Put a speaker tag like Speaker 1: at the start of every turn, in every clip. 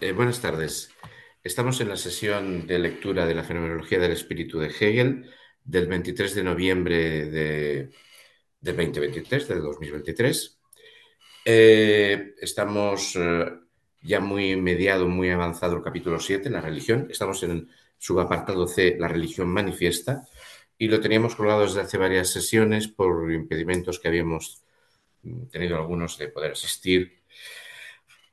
Speaker 1: Eh, buenas tardes. Estamos en la sesión de lectura de la fenomenología del espíritu de Hegel del 23 de noviembre de, del 2023, del 2023. Eh, estamos eh, ya muy mediado, muy avanzado el capítulo 7, la religión. Estamos en el subapartado C, la religión manifiesta, y lo teníamos colgado desde hace varias sesiones por impedimentos que habíamos tenido algunos de poder asistir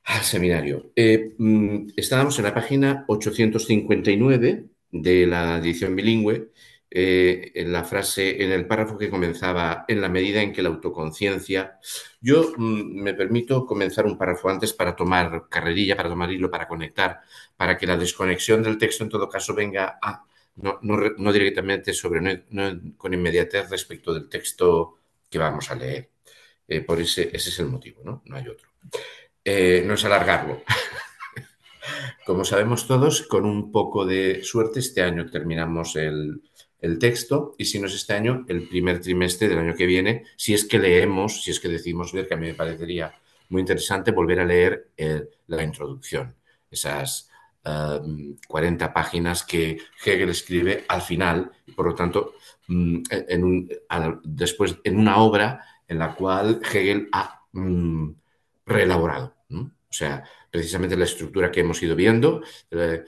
Speaker 1: al seminario. Eh, mm, estábamos en la página 859 de la edición bilingüe, eh, en la frase, en el párrafo que comenzaba, en la medida en que la autoconciencia. Yo mm, me permito comenzar un párrafo antes para tomar carrerilla, para tomar hilo, para conectar, para que la desconexión del texto en todo caso venga a, no, directamente sobre, con inmediatez respecto del texto que vamos a leer. Eh, por ese, ese es el motivo, ¿no? No hay otro. Eh, no es alargarlo. Como sabemos todos, con un poco de suerte, este año terminamos el, texto y si no es este año, el primer trimestre del año que viene, si es que leemos, si es que decimos ver, que a mí me parecería muy interesante volver a leer la introducción, esas 40 páginas que Hegel escribe al final, por lo tanto, mm, en después en una obra en la cual Hegel ha mm, reelaborado. O sea, precisamente la estructura que hemos ido viendo eh,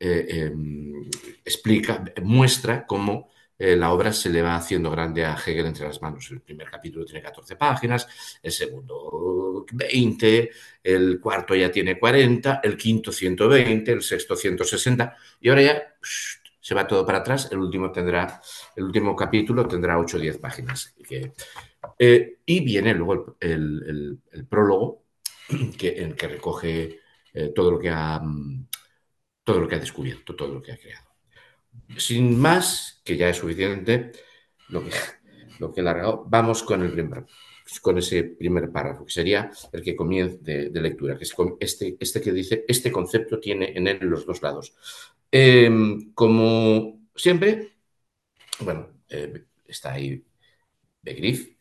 Speaker 1: eh, em, explica, muestra cómo eh, la obra se le va haciendo grande a Hegel entre las manos. El primer capítulo tiene 14 páginas, el segundo 20, el cuarto ya tiene 40, el quinto 120, el sexto 160 y ahora ya se va todo para atrás. El último tendrá, el último capítulo tendrá 8 o 10 páginas. y viene luego el prólogo que, en que recoge eh, todo, lo que ha, mm, todo lo que ha descubierto, todo lo que ha creado. Sin más, que ya es suficiente, lo que, que largado, vamos con el primer, con ese primer párrafo, que sería el que comienza de, lectura, que es este, este que dice, este concepto tiene en él los dos lados. Em, como siempre, bueno, eh, está ahí Begriff,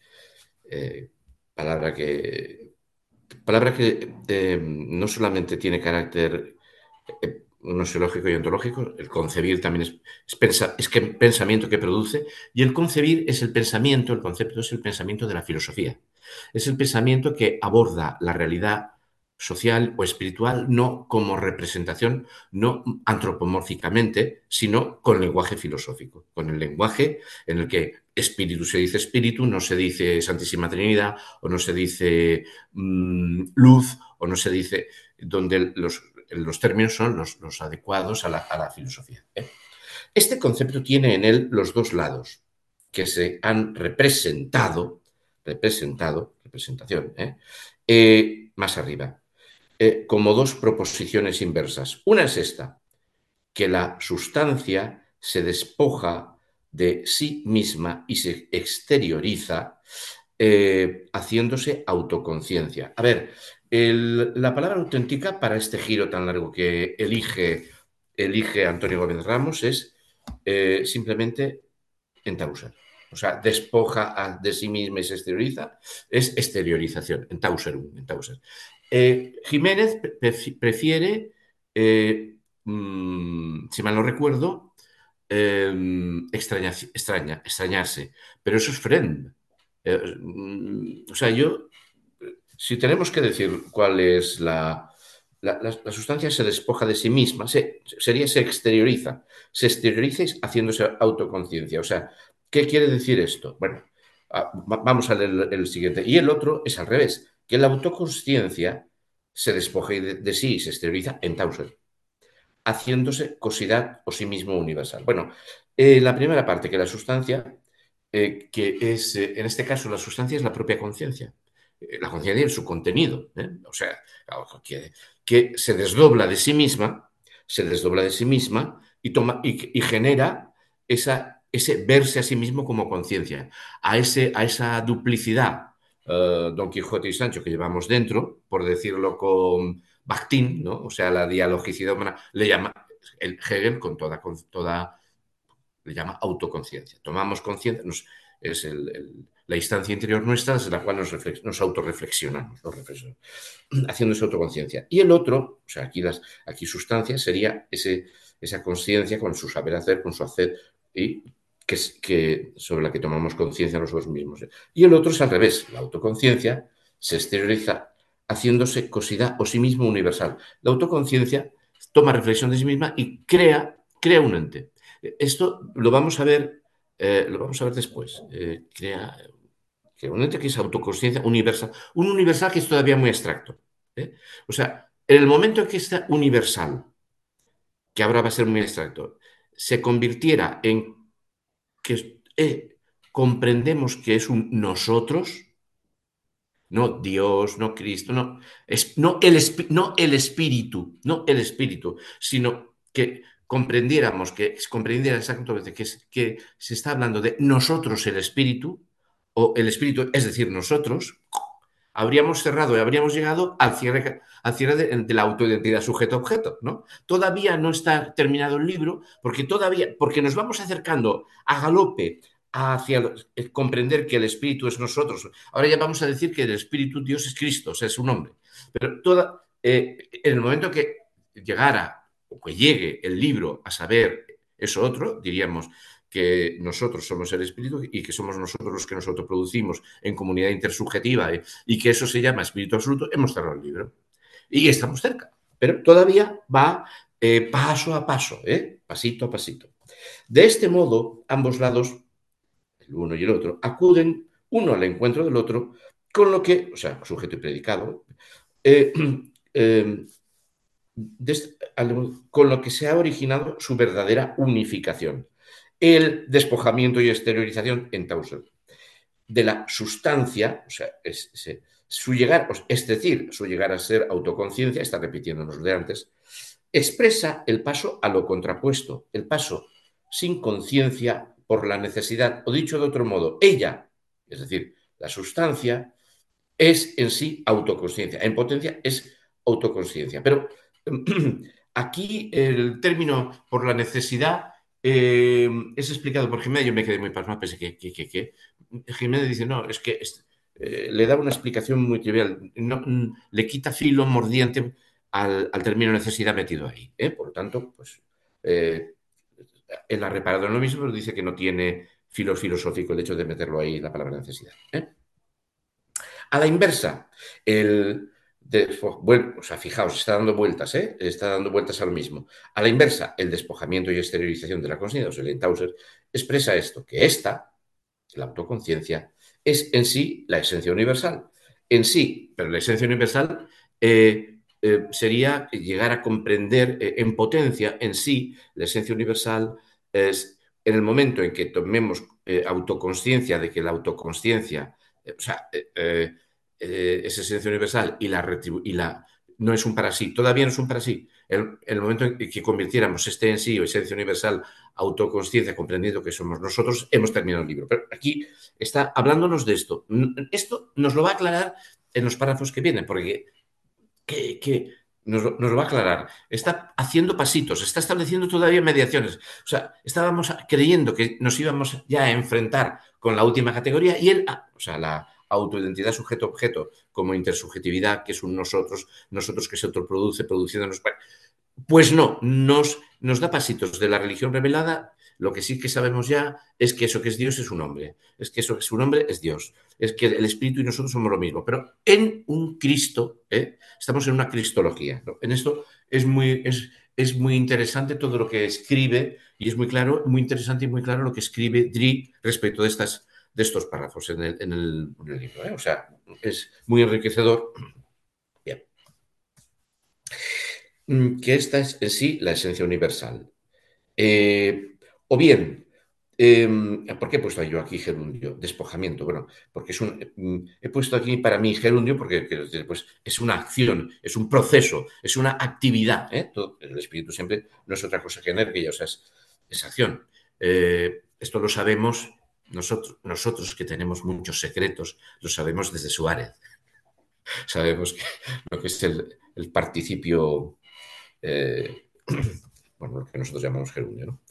Speaker 1: eh, palabra que palabra que eh, no solamente tiene carácter eh, nosiológico y ontológico, el concebir también es, es, que pensamiento que produce, y el concebir es el pensamiento, el concepto es el pensamiento de la filosofía. Es el pensamiento que aborda la realidad social o espiritual no como representación, no antropomórficamente, sino con lenguaje filosófico, con el lenguaje en el que espíritu se dice espíritu, no se dice Santísima Trinidad, o no se dice mm, luz, o no se dice, donde los, los términos son los, adecuados a la, filosofía. ¿eh? Este concepto tiene en él los dos lados que se han representado, representado, representación, ¿eh? Eh, más arriba. Eh, como dos proposiciones inversas. Una es esta, que la sustancia se despoja de sí misma y se exterioriza eh, haciéndose autoconciencia. A ver, la palabra auténtica para este giro tan largo que elige, elige Antonio Gómez Ramos es eh, simplemente entauser. O sea, despoja de sí misma y se exterioriza, es exteriorización, en entauser. Eh, Jiménez prefiere, eh, mm, si mal no recuerdo, em, extraña, extrañarse, pero eso es friend. Eh, mm, o sea, yo, si tenemos que decir cuál es la, la, sustancia se despoja de sí misma, sería se exterioriza, se exterioriza haciéndose autoconciencia. O sea, ¿qué quiere decir esto? Bueno, ah, vamos a leer el siguiente. Y el otro es al revés que la autoconsciencia se despoje de, sí y se esteriliza en Tauser, haciéndose cosidad o sí mismo universal. Bueno, eh, la primera parte, que la sustancia, eh, que es, eh, en este caso, la sustancia es la propia conciencia. la conciencia es su contenido, o sea, que, que, se desdobla de sí misma, se desdobla de sí misma y, toma, y, genera esa, ese verse a sí mismo como conciencia, a, ese, a esa duplicidad eh, Don Quijote y Sancho que llevamos dentro, por decirlo con Bakhtin, ¿no? o sea, la dialogicidad humana, le llama el Hegel con toda, con toda le llama autoconciencia. Tomamos conciencia, es la instancia interior nuestra desde la cual nos, nos autorreflexionamos, haciendo esa autoconciencia. Y el otro, o sea, aquí, las, aquí sustancia sería ese, esa conciencia con su saber hacer, con su hacer, y que, sobre la que tomamos conciencia nosotros mismos. Y el otro es al revés, la autoconciencia se exterioriza haciéndose cosidad o sí mismo universal. La autoconciencia toma reflexión de sí misma y crea, crea un ente. Esto lo vamos a ver, eh, lo vamos a ver después. Eh, crea, un ente que es autoconsciencia universal. Un universal que es todavía muy abstracto. ¿eh? O sea, en el momento en que está universal, que ahora va a ser muy abstracto, se convirtiera en que comprendemos que es un nosotros, no Dios, no Cristo, no, es, no, el, no el espíritu, no el espíritu, sino que comprendiéramos, que comprendiera exactamente que, que se está hablando de nosotros el espíritu, o el espíritu, es decir, nosotros, habríamos cerrado y habríamos llegado al cierre, al cierre de, la autoidentidad sujeto-objeto, ¿no? Todavía no está terminado el libro, porque todavía, porque nos vamos acercando a galope hacia comprender que el Espíritu es nosotros. Ahora ya vamos a decir que el Espíritu Dios es Cristo, es su nombre. Pero toda, eh, en el momento que llegara o que llegue el libro a saber eso otro, diríamos que nosotros somos el Espíritu y que somos nosotros los que nosotros producimos en comunidad intersubjetiva eh, y que eso se llama Espíritu Absoluto, hemos cerrado el libro. Y estamos cerca, pero todavía va eh, paso a paso, pasito a pasito. De este modo, ambos lados el uno y el otro, acuden uno al encuentro del otro, con lo que, o sea, sujeto y predicado, eh, eh, con lo que se ha originado su verdadera unificación, el despojamiento y exteriorización en Tausel de la sustancia, o sea, es, su llegar, es decir, su llegar a ser autoconciencia, está repitiéndonos de antes, expresa el paso a lo contrapuesto, el paso sin conciencia por la necesidad, o dicho de otro modo, ella, es decir, la sustancia, es en sí autoconsciencia. En potencia es autoconsciencia. Pero aquí el término por la necesidad eh, es explicado por Jiménez. Yo me quedé muy pasmado, pensé que, Jiménez dice, no, es que eh, le da una explicación muy trivial. No, le quita filo mordiente al, término necesidad metido ahí. ¿eh? Por lo tanto, pues él ha reparado en lo mismo, pero dice que no tiene filo filosófico el hecho de meterlo ahí la palabra necesidad. ¿eh? A la inversa, el, bueno, o sea, fijaos, está dando vueltas, ¿eh? está dando vueltas a lo mismo. A la inversa, el despojamiento y exteriorización de la conciencia, o sea, el Tauser, expresa esto, que esta, la autoconciencia, es en sí la esencia universal. En sí, pero la esencia universal eh, eh, sería llegar a comprender en potencia en sí la esencia universal es en el momento en que tomemos autoconsciencia de que la autoconsciencia, o sea, es esencia universal y la, y no es un para sí, todavía no es un para sí. En el, momento en que convirtiéramos este en sí o esencia universal, autoconsciencia, comprendiendo que somos nosotros, hemos terminado el libro. Pero aquí está hablándonos de esto. Esto nos lo va a aclarar en los párrafos que vienen, porque que, nos, lo va a aclarar. Está haciendo pasitos, está estableciendo todavía mediaciones. O sea, estábamos creyendo que nos íbamos ya a enfrentar con la última categoría y él, ah, o sea, la autoidentidad sujeto-objeto como intersubjetividad, que es un nosotros, nosotros que se autoproduce, produciéndonos. Pues no, nos, nos da pasitos de la religión revelada lo que sí que sabemos ya es que eso que es Dios es un hombre, es que eso que es un hombre es Dios, es que el Espíritu y nosotros somos lo mismo, pero en un Cristo, ¿eh? estamos en una cristología. En esto es muy, es, es muy interesante todo lo que escribe y es muy claro, muy interesante y muy claro lo que escribe Dri respecto de, estas, de estos párrafos en el, libro. ¿eh? O sea, es muy enriquecedor. Bien. Mm, que esta es en sí la esencia universal. Eh, o bien, em, ¿por qué he puesto yo aquí gerundio? Despojamiento. Bueno, porque es un. Mm, he puesto aquí para mí gerundio porque pues, es una acción, es un proceso, es una actividad. ¿eh? el espíritu siempre no es otra cosa que energía, o sea, es, acción. Esto lo sabemos nosotros, nosotros que tenemos muchos secretos, lo sabemos desde Suárez. Sabemos lo que es el, participio, eh, bueno, lo que nosotros llamamos gerundio, ¿no?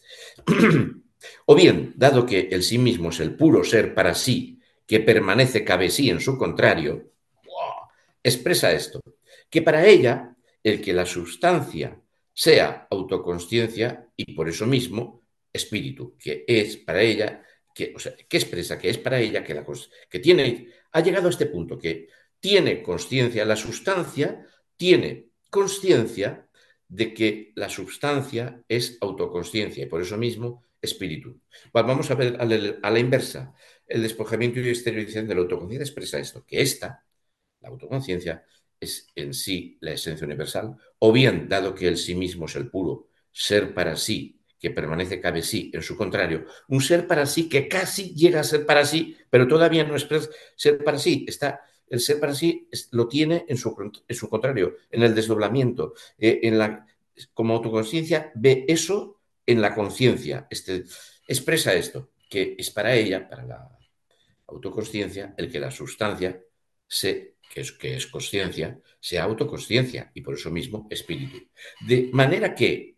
Speaker 1: o bien, dado que el sí mismo es el puro ser para sí que permanece cabe sí en su contrario, expresa esto, que para ella el que la sustancia sea autoconsciencia y por eso mismo espíritu, que es para ella, que, expresa que es para ella que, la, que tiene, ha llegado a este punto, que tiene conciencia, la sustancia tiene conciencia de que la sustancia es autoconsciencia y por eso mismo espíritu. vamos a ver a la, inversa. El despojamiento y exteriorización de la autoconciencia expresa esto, que esta, la autoconciencia, es en sí la esencia universal, o bien, dado que el sí mismo es el puro ser para sí, que permanece cabe sí en su contrario, un ser para sí que casi llega a ser para sí, pero todavía no es ser para sí, está el ser para sí lo tiene en su, en su contrario, en el desdoblamiento, eh, en la, como autoconciencia ve eso en la conciencia, este, expresa esto, que es para ella, para la autoconsciencia, el que la sustancia se que es, que es conciencia, sea autoconsciencia y por eso mismo espíritu. De manera que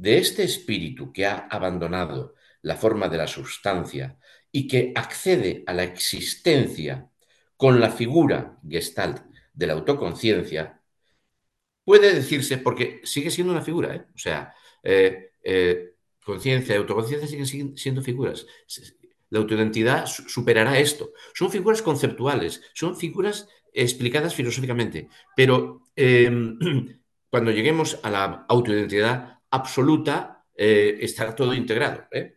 Speaker 1: de este espíritu que ha abandonado la forma de la sustancia y que accede a la existencia con la figura gestalt de la autoconciencia, puede decirse, porque sigue siendo una figura, ¿eh? o sea, eh, eh, conciencia y autoconciencia siguen siendo figuras. La autoidentidad superará esto. Son figuras conceptuales, son figuras explicadas filosóficamente, pero em, cuando lleguemos a la autoidentidad absoluta, eh, estará todo integrado. ¿eh?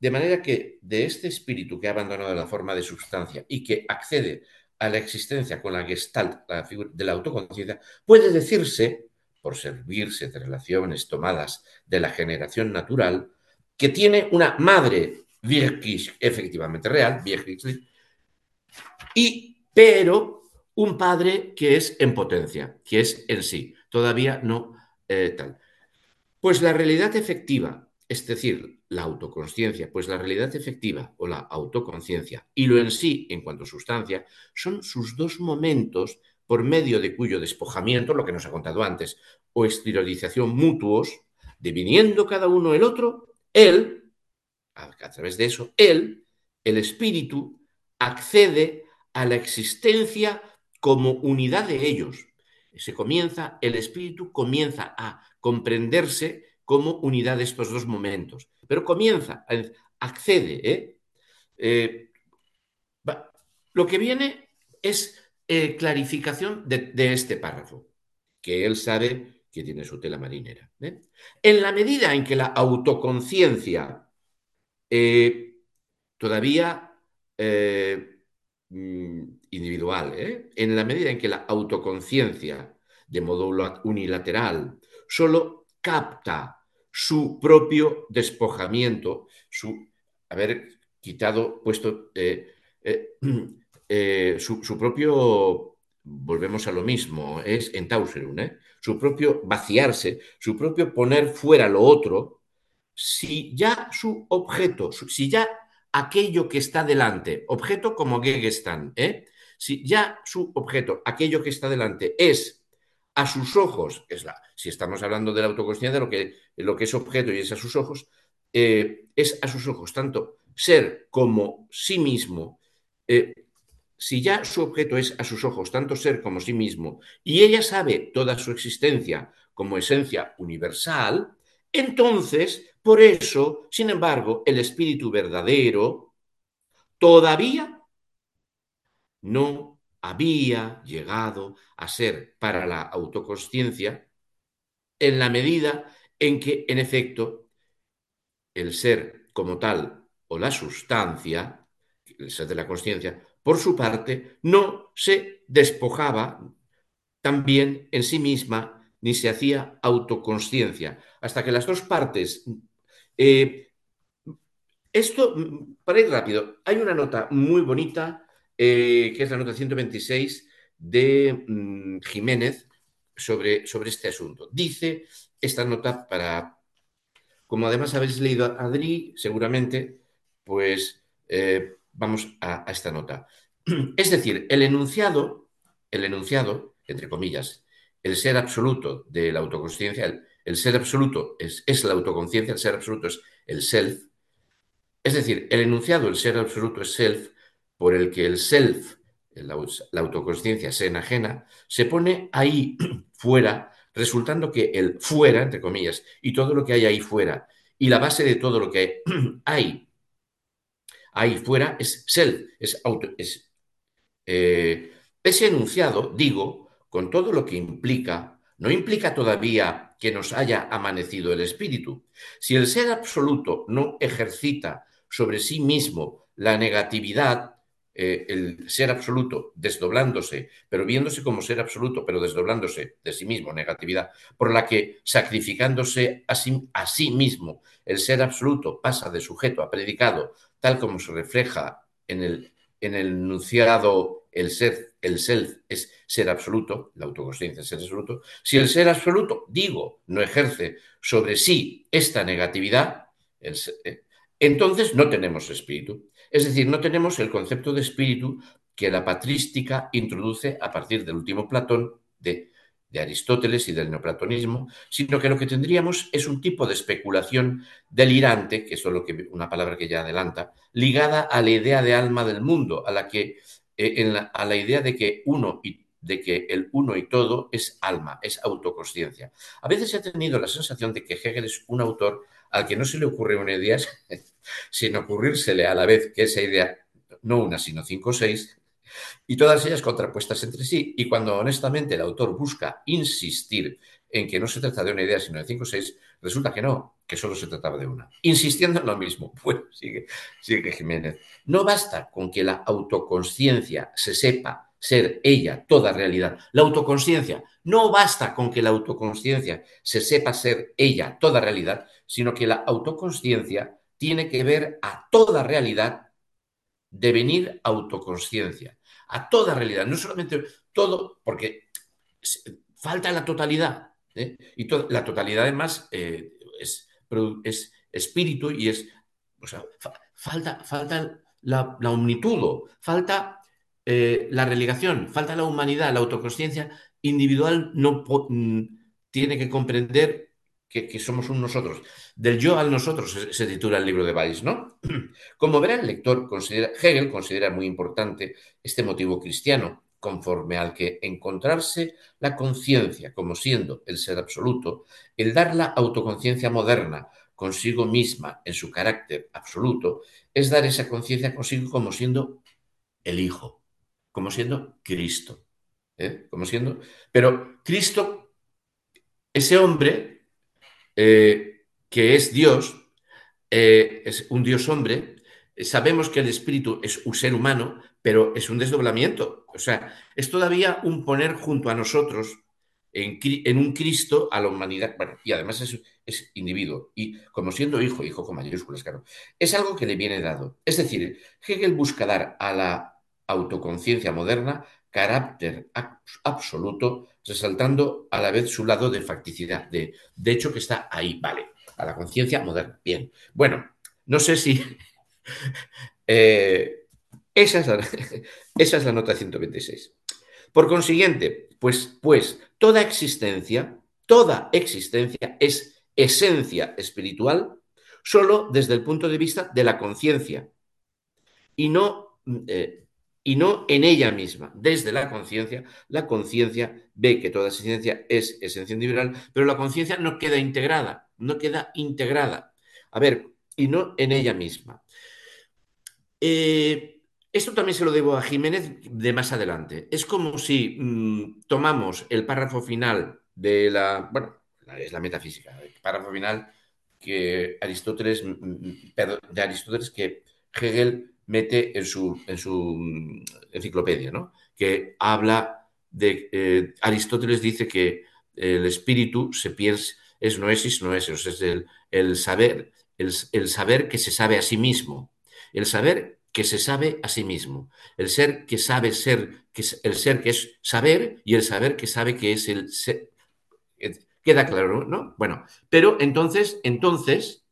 Speaker 1: de manera que de este espíritu que ha abandonado la forma de sustancia y que accede a la existencia con la gestalt la de la autoconciencia, puede decirse, por servirse de relaciones tomadas de la generación natural, que tiene una madre wirklich efectivamente real, y pero un padre que es en potencia, que es en sí, todavía no eh, tal. Pues la realidad efectiva, es decir, la autoconsciencia, pues la realidad efectiva o la autoconciencia y lo en sí en cuanto a sustancia son sus dos momentos por medio de cuyo despojamiento, lo que nos ha contado antes, o exteriorización mutuos, diviniendo cada uno el otro, él, a través de eso, él, el espíritu, accede a la existencia como unidad de ellos. Se comienza, el espíritu comienza a comprenderse como unidad de estos dos momentos, pero comienza, accede. ¿eh? Eh, lo que viene es eh, clarificación de, este párrafo, que él sabe que tiene su tela marinera. En la medida en que la autoconciencia todavía mm, individual, ¿eh? en la medida en que la autoconciencia, de modo unilateral, solo capta su propio despojamiento, su haber quitado, puesto eh, eh, su, propio, volvemos a lo mismo, es en Tauserun, su propio vaciarse, su propio poner fuera lo otro, si ya su objeto, si ya aquello que está delante, objeto como Gegenstand, ¿eh? Si ya su objeto, aquello que está delante, es a sus ojos, es la, si estamos hablando de la autoconsciencia, lo que, lo que es objeto y es a sus ojos, eh, es a sus ojos. Tanto ser como sí mismo, eh, si ya su objeto es a sus ojos tanto ser como sí mismo, y ella sabe toda su existencia como esencia universal, entonces, por eso, sin embargo, el espíritu verdadero todavía no había llegado a ser para la autoconsciencia en la medida en que, en efecto, el ser como tal o la sustancia, el ser de la consciencia, por su parte, no se despojaba también en sí misma ni se hacía autoconsciencia, hasta que las dos partes... Eh, esto, para ir rápido, hay una nota muy bonita eh, que es la nota 126 de mm, Jiménez sobre, sobre este asunto. Dice esta nota para, como además habéis leído a Adri, seguramente, pues eh, vamos a, esta nota. Es decir, el enunciado, el enunciado, entre comillas, el ser absoluto de la autoconsciencia, el, ser absoluto es, es, la autoconciencia, el ser absoluto es el self. Es decir, el enunciado, el ser absoluto es self, por el que el self, la, autoconsciencia se enajena, se pone ahí fuera, resultando que el fuera, entre comillas, y todo lo que hay ahí fuera, y la base de todo lo que hay ahí fuera es self, es auto, eh, ese enunciado, digo, con todo lo que implica, no implica todavía que nos haya amanecido el espíritu. Si el ser absoluto no ejercita sobre sí mismo la negatividad, eh, el ser absoluto desdoblándose, pero viéndose como ser absoluto, pero desdoblándose de sí mismo, negatividad, por la que sacrificándose a sí, a sí mismo, el ser absoluto pasa de sujeto a predicado, tal como se refleja en el, en el enunciado el ser, el self es ser absoluto, la autoconsciencia es ser absoluto, si el ser absoluto, digo, no ejerce sobre sí esta negatividad, eh, entonces no tenemos espíritu. Es decir, no tenemos el concepto de espíritu que la patrística introduce a partir del último Platón de, Aristóteles y del neoplatonismo, sino que lo que tendríamos es un tipo de especulación delirante, que es lo que, una palabra que ya adelanta, ligada a la idea de alma del mundo, a la que eh, a la idea de que uno y de que el uno y todo es alma, es autoconsciencia. A veces he tenido la sensación de que Hegel es un autor al que no se le ocurre una idea sin ocurrírsele a la vez que esa idea, no una, sino cinco o seis, y todas ellas contrapuestas entre sí. Y cuando honestamente el autor busca insistir en que no se trata de una idea, sino de cinco o seis, resulta que no, que solo se trataba de una. Insistiendo en lo mismo, bueno, sigue, sigue Jiménez. No basta con que la autoconsciencia se sepa ser ella toda realidad. La autoconsciencia, no basta con que la autoconsciencia se sepa ser ella toda realidad, sino que la autoconsciencia tiene que ver a toda realidad devenir autoconsciencia. A toda realidad, no solamente todo, porque falta la totalidad. ¿eh? Y la totalidad, además, eh, es, es, espíritu y es. Falta, falta la, la omnitudo, falta eh, la religación, falta la humanidad, la autoconsciencia individual no mm, tiene que comprender que, somos un nosotros. Del yo al nosotros se, titula el libro de Weiss, ¿no? Como verá el lector, considera, Hegel considera muy importante este motivo cristiano, conforme al que encontrarse la conciencia como siendo el ser absoluto, el dar la autoconciencia moderna consigo misma en su carácter absoluto, es dar esa conciencia consigo como siendo el Hijo, como siendo Cristo. ¿eh? Como siendo. Pero Cristo, ese hombre eh, que es Dios, eh, es un Dios hombre, sabemos que el espíritu es un ser humano, pero es un desdoblamiento. O sea, es todavía un poner junto a nosotros en, un Cristo a la humanidad. Y además es, es, individuo. Y como siendo hijo, hijo con mayúsculas, claro, es algo que le viene dado. Es decir, Hegel busca dar a la autoconciencia moderna carácter absoluto, resaltando a la vez su lado de facticidad, de, de hecho que está ahí, vale, a la conciencia moderna. Bien, bueno, no sé si eh, esa, es la, esa, nota 126. Por consiguiente, pues, pues toda existencia, toda existencia es esencia espiritual solo desde el punto de vista de la conciencia y no, eh, y no en ella misma. Desde la conciencia, la conciencia ve que toda existencia es esencia individual, pero la conciencia no queda integrada, no queda integrada. A ver, y no en ella misma. Eh, esto también se lo debo a Jiménez de más adelante. Es como si mmm, tomamos el párrafo final de la, bueno, es la metafísica, el párrafo final que Aristóteles, perdón, de Aristóteles que Hegel mete en su, en su enciclopedia, ¿no? que habla de, eh, Aristóteles dice que el espíritu se piensa, es noesis, noesis, es el, el saber, el, el saber que se sabe a sí mismo. El saber que se sabe a sí mismo, el ser que sabe ser, que el ser que es saber y el saber que sabe que es el ser. Queda claro, ¿no? Bueno, pero entonces, entonces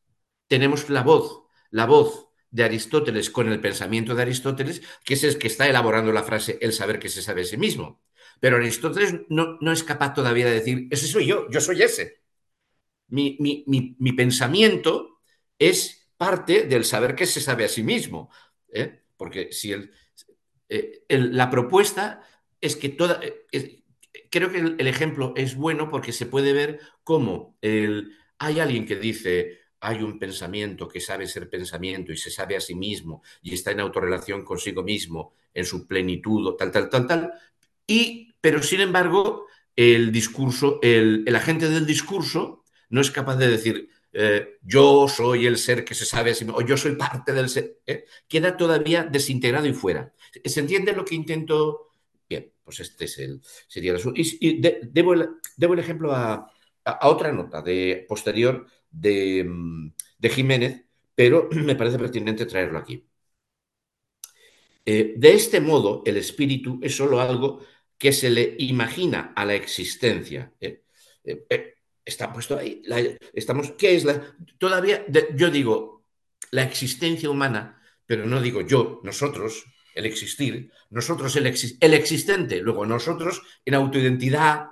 Speaker 1: tenemos la voz, la voz de Aristóteles con el pensamiento de Aristóteles, que es el que está elaborando la frase el saber que se sabe a sí mismo. Pero Aristóteles no, no es capaz todavía de decir, ese soy yo, yo soy ese. Mi, mi, mi, mi pensamiento es parte del saber que se sabe a sí mismo. ¿eh? porque si el, eh, la propuesta es que toda... Eh, creo que el, ejemplo es bueno porque se puede ver cómo hay alguien que dice, hay un pensamiento que sabe ser pensamiento y se sabe a sí mismo y está en autorrelación consigo mismo en su plenitud, tal, tal, tal, tal, y, pero sin embargo, el discurso, el, agente del discurso no es capaz de decir, eh, yo soy el ser que se sabe a sí mismo, o yo soy parte del ser, ¿eh? queda todavía desintegrado y fuera. ¿Se entiende lo que intento? Bien, pues este es el, sería el Y, debo, el, ejemplo a, otra nota de posterior De, Jiménez, pero me parece pertinente traerlo aquí. Eh, de este modo, el espíritu es solo algo que se le imagina a la existencia. ¿eh? Eh, está puesto ahí. estamos, ¿Qué es la? Todavía, yo digo la existencia humana, pero no digo yo, nosotros, el existir, nosotros el, el existente, luego nosotros en autoidentidad.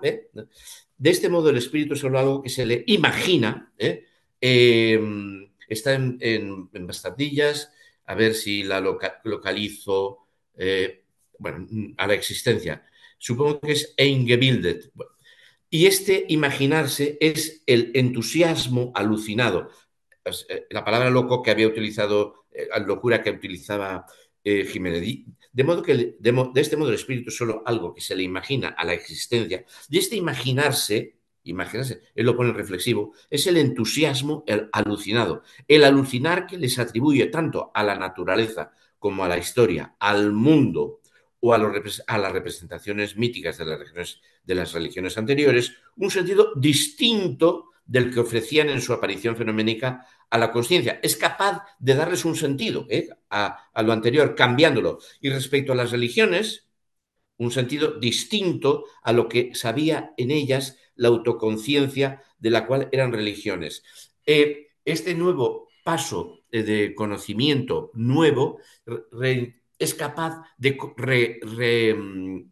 Speaker 1: De este modo, el espíritu es solo algo que se le imagina. ¿eh? Em, está en, bastardillas, a ver si la localizo, eh, bueno, a la existencia. Supongo que es eingebildet. y este imaginarse es el entusiasmo alucinado. Eh, la palabra loco que había utilizado, locura que utilizaba Jiménez. De modo que de, este modo el espíritu es solo algo que se le imagina a la existencia. Y este imaginarse, imaginarse, él lo pone reflexivo, es el entusiasmo el alucinado. El alucinar que les atribuye tanto a la naturaleza como a la historia, al mundo o a, las representaciones míticas de las, de las religiones anteriores, un sentido distinto del que ofrecían en su aparición fenoménica a la conciencia. Es capaz de darles un sentido ¿eh? a, lo anterior, cambiándolo. Y respecto a las religiones, un sentido distinto a lo que sabía en ellas la autoconciencia de la cual eran religiones. Eh, este nuevo paso de conocimiento nuevo es capaz de mm,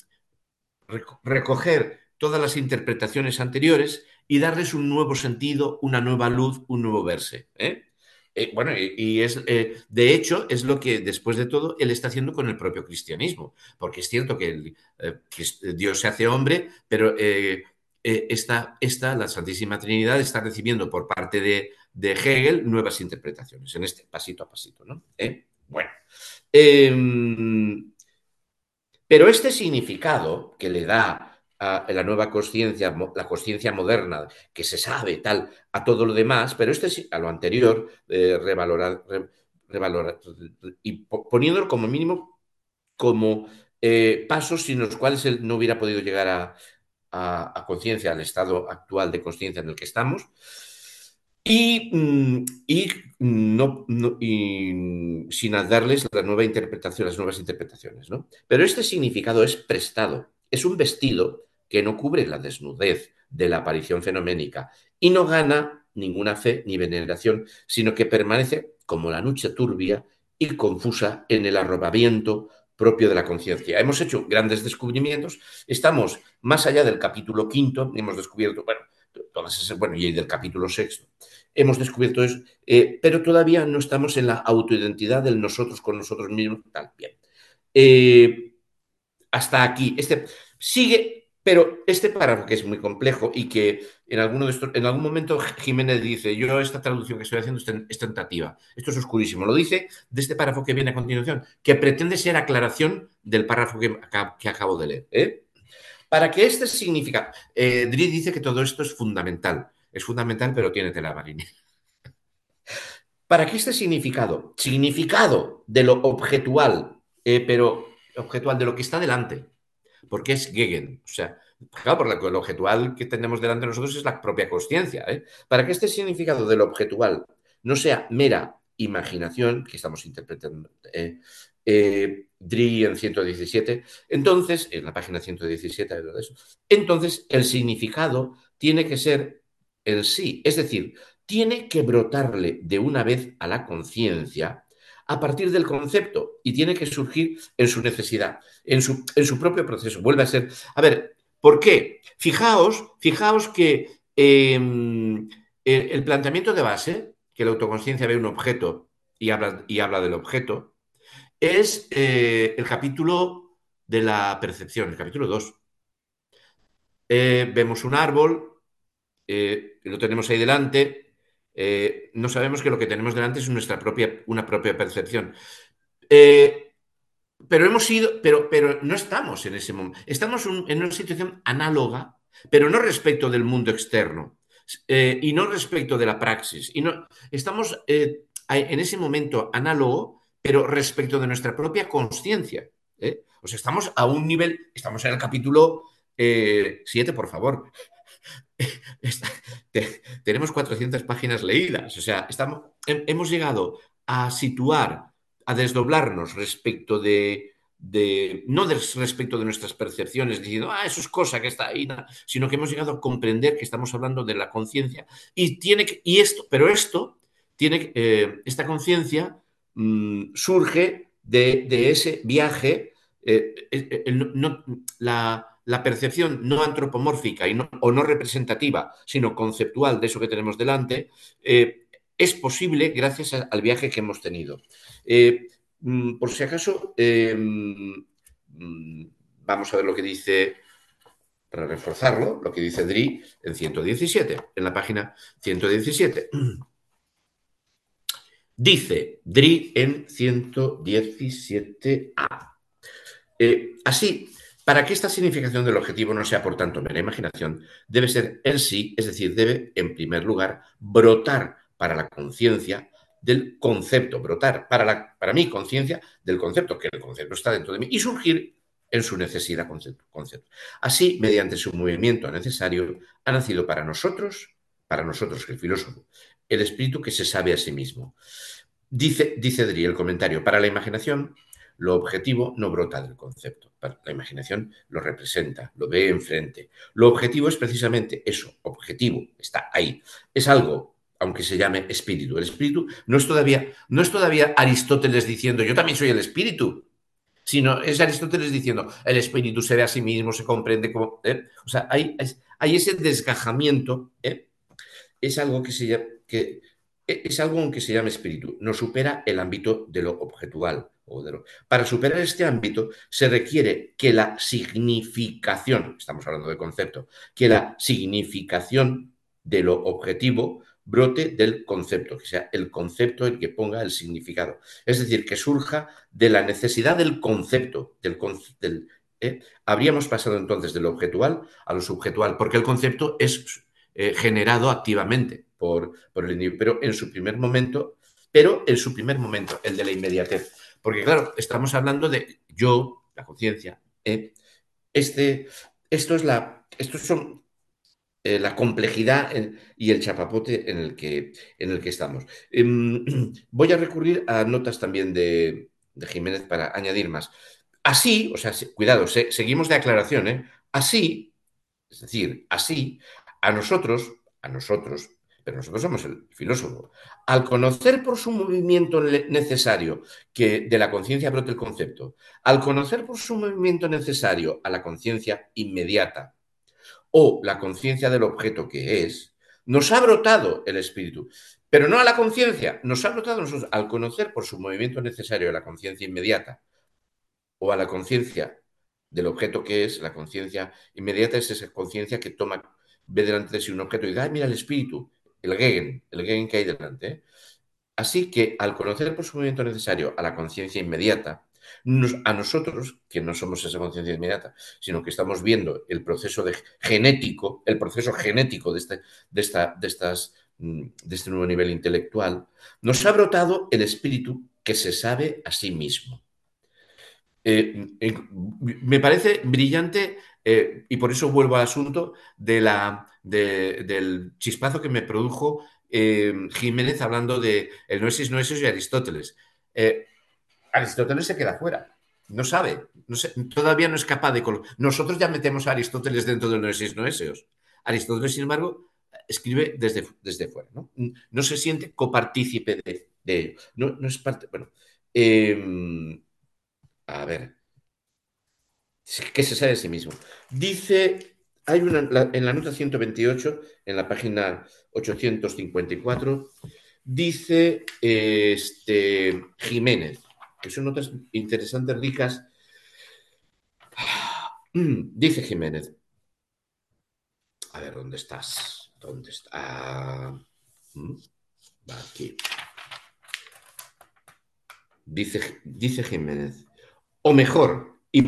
Speaker 1: recoger todas las interpretaciones anteriores y darles un nuevo sentido, una nueva luz, un nuevo verse. ¿eh? Eh, bueno, y, es, eh, de hecho, es lo que después de todo él está haciendo con el propio cristianismo, porque es cierto que, Dios se hace hombre, pero esta, esta, la Santísima Trinidad, está recibiendo por parte de, de, Hegel nuevas interpretaciones, en este pasito a pasito, ¿no? Bueno. Em, pero este significado que le da la nueva conciencia, la conciencia moderna, que se sabe tal, a todo lo demás, pero este a lo anterior, eh, revalorar, y poniéndolo como mínimo como eh, pasos sin los cuales él no hubiera podido llegar a, conciencia, al estado actual de conciencia en el que estamos. Y, mm, y sin darles la nueva interpretación, las nuevas interpretaciones. ¿no? Pero este significado es prestado, es un vestido que no cubre la desnudez de la aparición fenoménica y no gana ninguna fe ni veneración, sino que permanece como la noche turbia y confusa en el arrobamiento propio de la conciencia. Hemos hecho grandes descubrimientos, estamos más allá del capítulo quinto, hemos descubierto, bueno, todas esas, bueno, y del capítulo sexto, hemos descubierto eso, eh, pero todavía no estamos en la autoidentidad del nosotros con nosotros mismos, tal, bien. Eh, hasta aquí, este sigue pero este párrafo, que es muy complejo y que en, algún momento Jiménez dice, yo esta traducción que estoy haciendo es tentativa, esto es oscurísimo, lo dice de este párrafo que viene a continuación, que pretende ser aclaración del párrafo que, que acabo de leer. ¿eh? Para que este significa, eh, Dri dice que todo esto es fundamental, es fundamental, pero tiene tela marinera. Para que este significado, significado de lo objetual, eh, pero objetual de lo que está delante, porque es Gegen. O sea, claro, porque lo objetual que tenemos delante de nosotros es la propia conciencia. ¿eh? Para que este significado del objetual no sea mera imaginación, que estamos interpretando eh, eh Dri en 117, entonces, en la página 117 de eso, entonces el significado tiene que ser en sí, es decir, tiene que brotarle de una vez a la conciencia a partir del concepto y tiene que surgir en su necesidad, en su, en su propio proceso. Vuelve a ser. A ver, ¿por qué? Fijaos, fijaos que em, el, planteamiento de base, que la autoconsciencia ve un objeto y habla, y habla del objeto, es eh, el capítulo de la percepción, el capítulo 2. Eh, vemos un árbol, eh, lo tenemos ahí delante, no sabemos que lo que tenemos delante es nuestra propia, una propia percepción. pero hemos ido, pero, pero no estamos en ese momento. Estamos en una situación análoga, pero no respecto del mundo externo. y no respecto de la praxis. Y no, estamos en ese momento análogo, pero respecto de nuestra propia conciencia. ¿eh? O sea, estamos a un nivel, estamos en el capítulo 7, eh, por favor. tenemos 400 páginas leídas, o sea, estamos, hemos llegado a situar, a desdoblarnos respecto de, no respecto de nuestras percepciones, diciendo, ah, eso es cosa que está ahí, sino que hemos llegado a comprender que estamos hablando de la conciencia. Y tiene y esto, pero esto tiene, eh, esta conciencia mm, surge de, ese viaje, eh, eh, la, percepción no antropomórfica y o no representativa, sino conceptual de eso que tenemos delante, es posible gracias al viaje que hemos tenido. Mm, por si acaso, mm, vamos a ver lo que dice para reforzarlo, lo que dice DRI en 117, en la página 117. Dice DRI en 117A. Eh, así, para que esta significación del objetivo no sea, por tanto, mera imaginación, debe ser en sí, es decir, debe, en primer lugar, brotar para la conciencia del concepto, brotar para, la, para mi conciencia del concepto, que el concepto está dentro de mí, y surgir en su necesidad concepto, concepto. Así, mediante su movimiento necesario, ha nacido para nosotros, para nosotros el filósofo, el espíritu que se sabe a sí mismo. Dice, dice Dri el comentario, para la imaginación, lo objetivo no brota del concepto. La imaginación lo representa, lo ve enfrente. Lo objetivo es precisamente eso, objetivo, está ahí. Es algo, aunque se llame espíritu. El espíritu no es todavía, no es todavía Aristóteles diciendo yo también soy el espíritu, sino es Aristóteles diciendo el espíritu se ve a sí mismo, se comprende como. ¿eh? O sea, hay, ese desgajamiento. ¿eh? Es algo que se llama que e, es algo que se llama espíritu, no supera el ámbito de lo objetual. Para superar este ámbito se requiere que la significación, estamos hablando de concepto, que la significación de lo objetivo brote del concepto, que sea el concepto el que ponga el significado. Es decir, que surja de la necesidad del concepto, del, ¿eh? habríamos pasado entonces de lo objetual a lo subjetual, porque el concepto es eh, generado activamente por, el individuo, pero en su primer momento, pero en su primer momento, el de la inmediatez. Porque claro, estamos hablando de yo, la conciencia, eh, este, esto es la, estos son eh, la complejidad y el chapapote en el que, en el que estamos. Em, voy a recurrir a notas también de, Jiménez para añadir más. Así, o sea, cuidado, seguimos de aclaración, así, es decir, así, a nosotros, a nosotros, pero nosotros somos el filósofo, al conocer por su movimiento necesario que de la conciencia brote el concepto, al conocer por su movimiento necesario a la conciencia inmediata o la conciencia del objeto que es, nos ha brotado el espíritu, pero no a la conciencia, nos ha brotado nosotros al conocer por su movimiento necesario a la conciencia inmediata o a la conciencia del objeto que es, la conciencia inmediata es esa conciencia que toma ve delante de sí un objeto y dice, mira el espíritu, el Gegen, el Gegen que hay delante. ¿eh? Así que al conocer su movimiento necesario a la conciencia inmediata, a nosotros, que no somos esa conciencia inmediata, sino que estamos viendo el proceso genético, el proceso genético de este, de, esta, de, estas, mm, de este nuevo nivel intelectual, nos ha brotado el espíritu que se sabe a sí mismo. Eh, me parece brillante eh, y por eso vuelvo al asunto de la, del chispazo que me produjo eh, Jiménez hablando de el noesis noesis y Aristóteles. Eh, Aristóteles se queda fuera, no sabe, todavía no es capaz de... Nosotros ya metemos a Aristóteles dentro del noesis noeseos. Aristóteles, sin embargo, escribe desde, desde fuera, ¿no? No se siente copartícipe de, de no, no es parte... Bueno, a ver, que se sabe de sí mismo. Dice, hay una, en la nota 128, en la página 854, dice este, Jiménez, que son notas interesantes, ricas. Dice Jiménez. A ver, ¿dónde estás? ¿Dónde está? ¿Mm? Va aquí. Dice, dice Jiménez. O mejor, y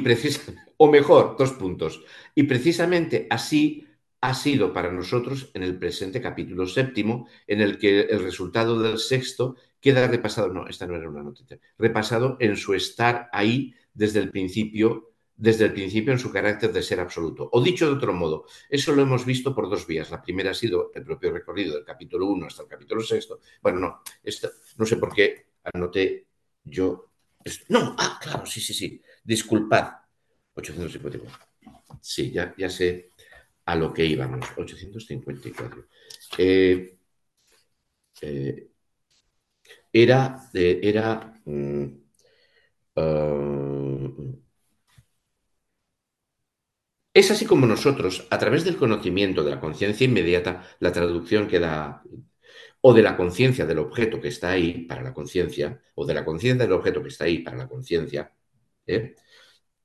Speaker 1: o mejor, dos puntos. Y precisamente así ha sido para nosotros en el presente capítulo séptimo, en el que el resultado del sexto queda repasado, no, esta no era una noticia, repasado en su estar ahí desde el principio, desde el principio en su carácter de ser absoluto. O dicho de otro modo, eso lo hemos visto por dos vías. La primera ha sido el propio recorrido del capítulo 1 hasta el capítulo sexto. Bueno, no, esto, no sé por qué anoté yo. No, ah, claro, sí, sí, sí. Disculpad. 854. Sí, ya, ya sé a lo que íbamos. 854. Eh, eh, era, era mm, uh, es así como nosotros, a través del conocimiento de la conciencia inmediata, la traducción que da, o de la conciencia del objeto que está ahí para la conciencia, o de la conciencia del objeto que está ahí para la conciencia, ¿eh?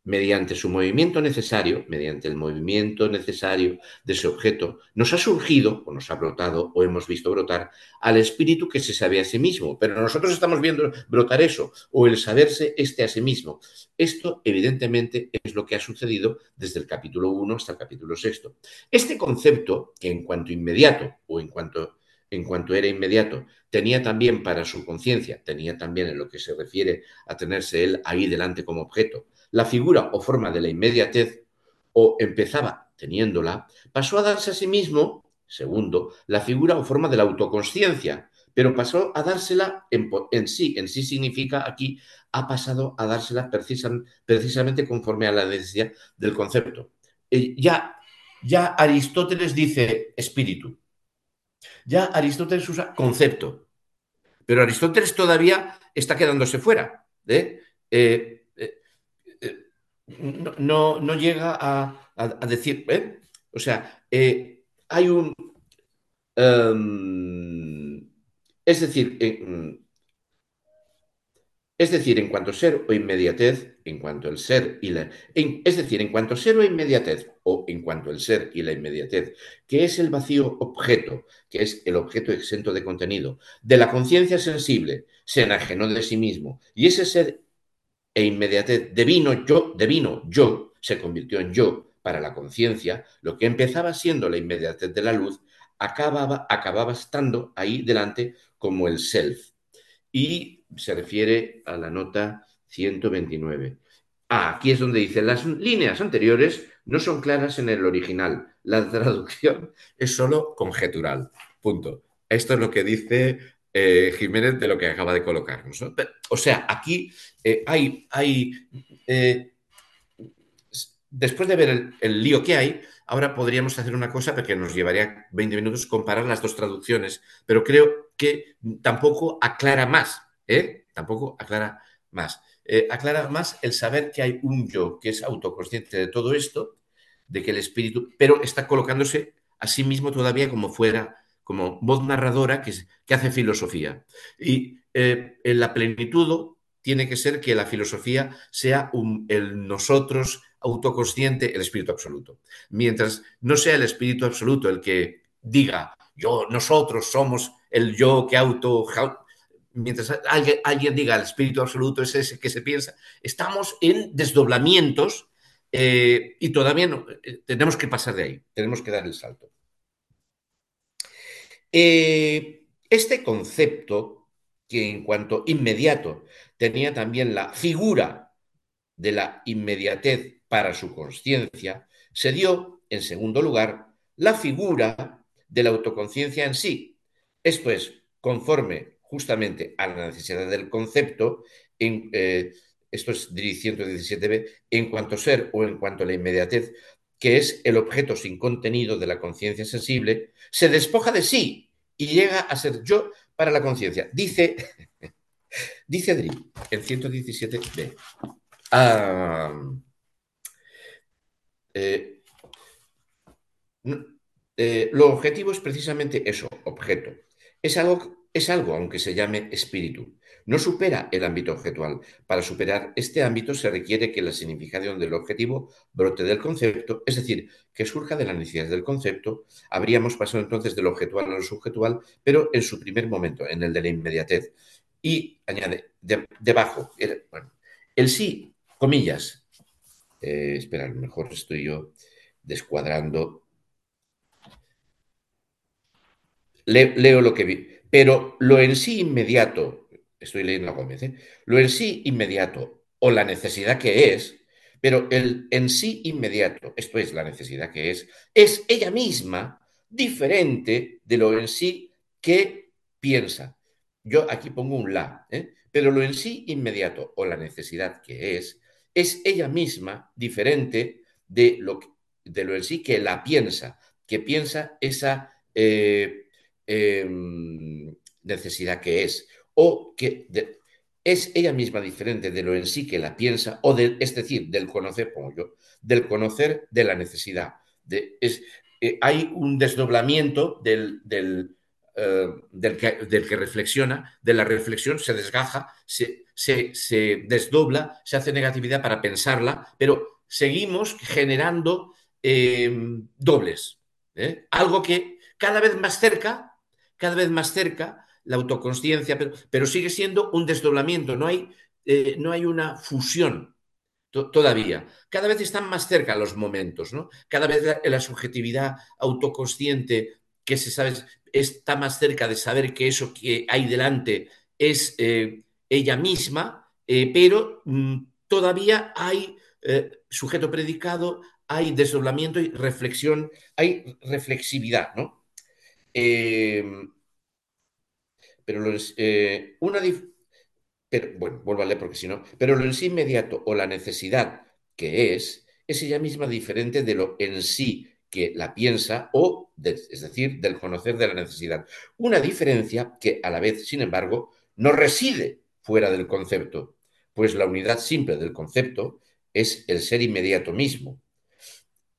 Speaker 1: mediante su movimiento necesario, mediante el movimiento necesario de ese objeto, nos ha surgido, o nos ha brotado, o hemos visto brotar, al espíritu que se sabe a sí mismo. Pero nosotros estamos viendo brotar eso, o el saberse este a sí mismo. Esto, evidentemente, es lo que ha sucedido desde el capítulo 1 hasta el capítulo 6. Este concepto, que en cuanto inmediato, o en cuanto en cuanto era inmediato, tenía también para su conciencia, tenía también en lo que se refiere a tenerse él ahí delante como objeto, la figura o forma de la inmediatez, o empezaba teniéndola, pasó a darse a sí mismo, segundo, la figura o forma de la autoconsciencia, pero pasó a dársela en, sí, en sí significa aquí, ha pasado a dársela precisamente conforme a la necesidad del concepto. Eh, ya, ya Aristóteles dice espíritu, ya Aristóteles usa concepto, pero Aristóteles todavía está quedándose fuera. ¿eh? eh no, no, llega a, decir, ¿eh? o sea, eh, hay un... Em, es decir, es decir, en cuanto a ser o inmediatez, en cuanto el ser y la... es decir, en cuanto a ser o inmediatez, o en cuanto el ser y la inmediatez, que es el vacío objeto, que es el objeto exento de contenido, de la conciencia sensible, se enajenó de sí mismo, y ese ser e inmediatez devino yo, devino yo, se convirtió en yo para la conciencia, lo que empezaba siendo la inmediatez de la luz, acababa, acababa estando ahí delante como el self. Y se refiere a la nota 129. Ah, aquí es donde dice, las líneas anteriores no son claras en el original. La traducción es solo conjetural. Punto. Esto es lo que dice eh, Jiménez de lo que acaba de colocarnos. O sea, aquí eh, hay, hay eh, después de ver el, lío que hay, ahora podríamos hacer una cosa porque nos llevaría 20 minutos comparar las dos traducciones, pero creo que tampoco aclara más, Tampoco aclara más. Aclara más el saber que hay un yo que es autoconsciente de todo esto, de que el espíritu, pero está colocándose a sí mismo todavía como fuera como voz narradora que, que hace filosofía. Y eh, en la plenitud tiene que ser que la filosofía sea el nosotros autoconsciente, el espíritu absoluto. Mientras no sea el espíritu absoluto el que diga, yo, nosotros somos el yo que auto... Mientras alguien, diga el espíritu absoluto es ese que se piensa, estamos en desdoblamientos eh, y todavía eh, tenemos que pasar de ahí, tenemos que dar el salto. Eh, este concepto, que en cuanto inmediato tenía también la figura de la inmediatez para su conciencia, se dio, en segundo lugar, la figura de la autoconciencia en sí. Esto es, conforme justamente a la necesidad del concepto, en, eh, esto es 117b, en cuanto ser o en cuanto a la inmediatez que es el objeto sin contenido de la conciencia sensible, se despoja de sí y llega a ser yo para la conciencia. Dice, dice Adri en 117b. Eh, eh, lo objetivo es precisamente eso, objeto. Es algo es algo, aunque se llame espíritu. No supera el ámbito objetual. Para superar este ámbito se requiere que la significación del objetivo brote del concepto, es decir, que surja de la necesidad del concepto. Habríamos pasado entonces del objetual a lo subjetual, pero en su primer momento, en el de la inmediatez. Y añade, debajo, el, el sí, comillas. Eh, espera, a lo mejor estoy yo descuadrando. leo lo que vi. Pero lo en sí inmediato, estoy leyendo a Gómez, ¿eh? lo en sí inmediato o la necesidad que es, pero el en sí inmediato, esto es la necesidad que es, es ella misma diferente de lo en sí que piensa. Yo aquí pongo un la, ¿eh? pero lo en sí inmediato o la necesidad que es, es ella misma diferente de lo, de lo en sí que la piensa, que piensa esa eh, em, necesidad que es, o que es ella misma diferente de lo en sí que la piensa, o es decir, del conocer, como yo, del conocer de la necesidad. Es, eh, hay un desdoblamiento del, del, eh, del, que, reflexiona, de la reflexión se desgaja, se, se, se, desdobla, se hace negatividad para pensarla, pero seguimos generando eh, dobles. ¿eh? Algo que cada vez más cerca, cada vez más cerca, la autoconsciencia, pero, sigue siendo un desdoblamiento, no hay, eh, no hay una fusión todavía. Cada vez están más cerca los momentos, ¿no? Cada vez la, subjetividad autoconsciente que se sabe está más cerca de saber que eso que hay delante es eh, ella misma, eh, pero mmm, todavía hay sujeto predicado, hay desdoblamiento y reflexión, hay reflexividad, ¿no? Pero lo es, una pero, bueno, vuelvo a leer porque si no, pero lo en sí inmediato o la necesidad que es, es ella misma diferente de lo en sí que la piensa o, es decir, del conocer de la necesidad. Una diferencia que a la vez, sin embargo, no reside fuera del concepto, pues la unidad simple del concepto es el ser inmediato mismo.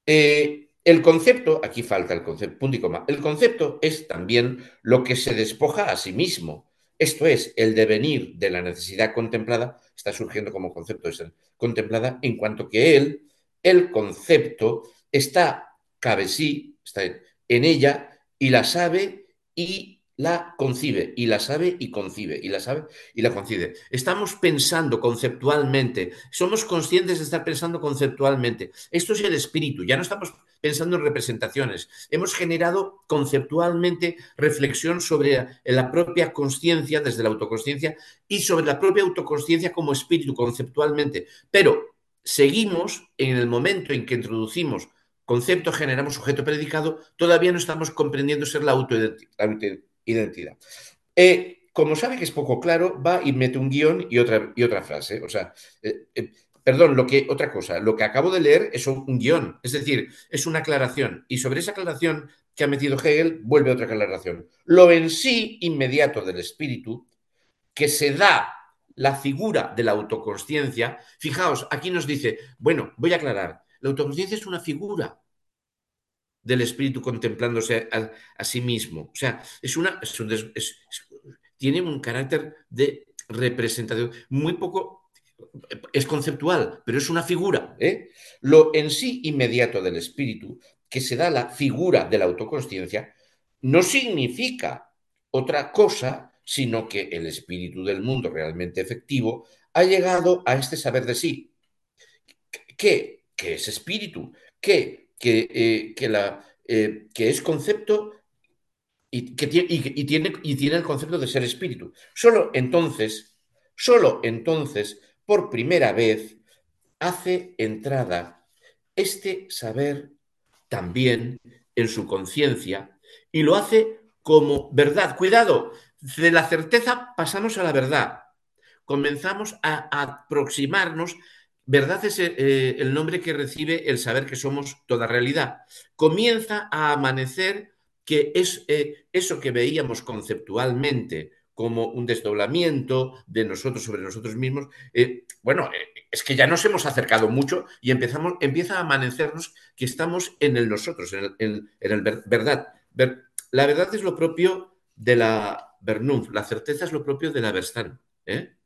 Speaker 1: Eh, el concepto, aquí falta el concepto, punto y coma, el concepto es también lo que se despoja a sí mismo. Esto es, el devenir de la necesidad contemplada, está surgiendo como concepto de ser contemplada, en cuanto que él, el concepto, está cabe sí, está en ella y la sabe y la concibe, y la sabe y concibe, y la sabe y la concibe. Estamos pensando conceptualmente, somos conscientes de estar pensando conceptualmente. Esto es el espíritu, ya no estamos pensando en representaciones. Hemos generado conceptualmente reflexión sobre la propia conciencia, desde la autoconsciencia, y sobre la propia autoconsciencia como espíritu conceptualmente. Pero seguimos en el momento en que introducimos concepto generamos sujeto predicado, todavía no estamos comprendiendo ser la autoidentidad. Eh, como sabe que es poco claro, va y mete un guion y otra, y otra frase. O sea, eh, eh, perdón, lo que, otra cosa, lo que acabo de leer es un, guion, es decir, es una aclaración. Y sobre esa aclaración que ha metido Hegel, vuelve otra aclaración. Lo en sí inmediato del espíritu, que se da la figura de la autoconsciencia, fijaos, aquí nos dice, bueno, voy a aclarar, la autoconsciencia es una figura del espíritu contemplándose a, sí mismo. O sea, es una, es un, es, tiene un carácter de representación muy poco, es conceptual, pero es una figura. ¿eh? Lo en sí inmediato del espíritu, que se da la figura de la autoconsciencia, no significa otra cosa, sino que el espíritu del mundo realmente efectivo ha llegado a este saber de sí. ¿Qué? ¿Qué es espíritu? ¿Qué? que, eh, que, la, eh, que, es concepto y, que tiene, y, tiene, y tiene el concepto de ser espíritu. Solo entonces, solo entonces, por primera vez, hace entrada este saber también en su conciencia y lo hace como verdad. Cuidado, de la certeza pasamos a la verdad. Comenzamos a, aproximarnos Verdad es eh, el nombre que recibe el saber que somos toda realidad. Comienza a amanecer que es eh, eso que veíamos conceptualmente como un desdoblamiento de nosotros sobre nosotros mismos, eh, bueno, eh, es que ya nos hemos acercado mucho y empezamos, empieza a amanecernos que estamos en el nosotros, en el, verdad. Ver, la verdad es lo propio de la, Bernunf, la certeza es lo propio de la Verstán. ¿eh?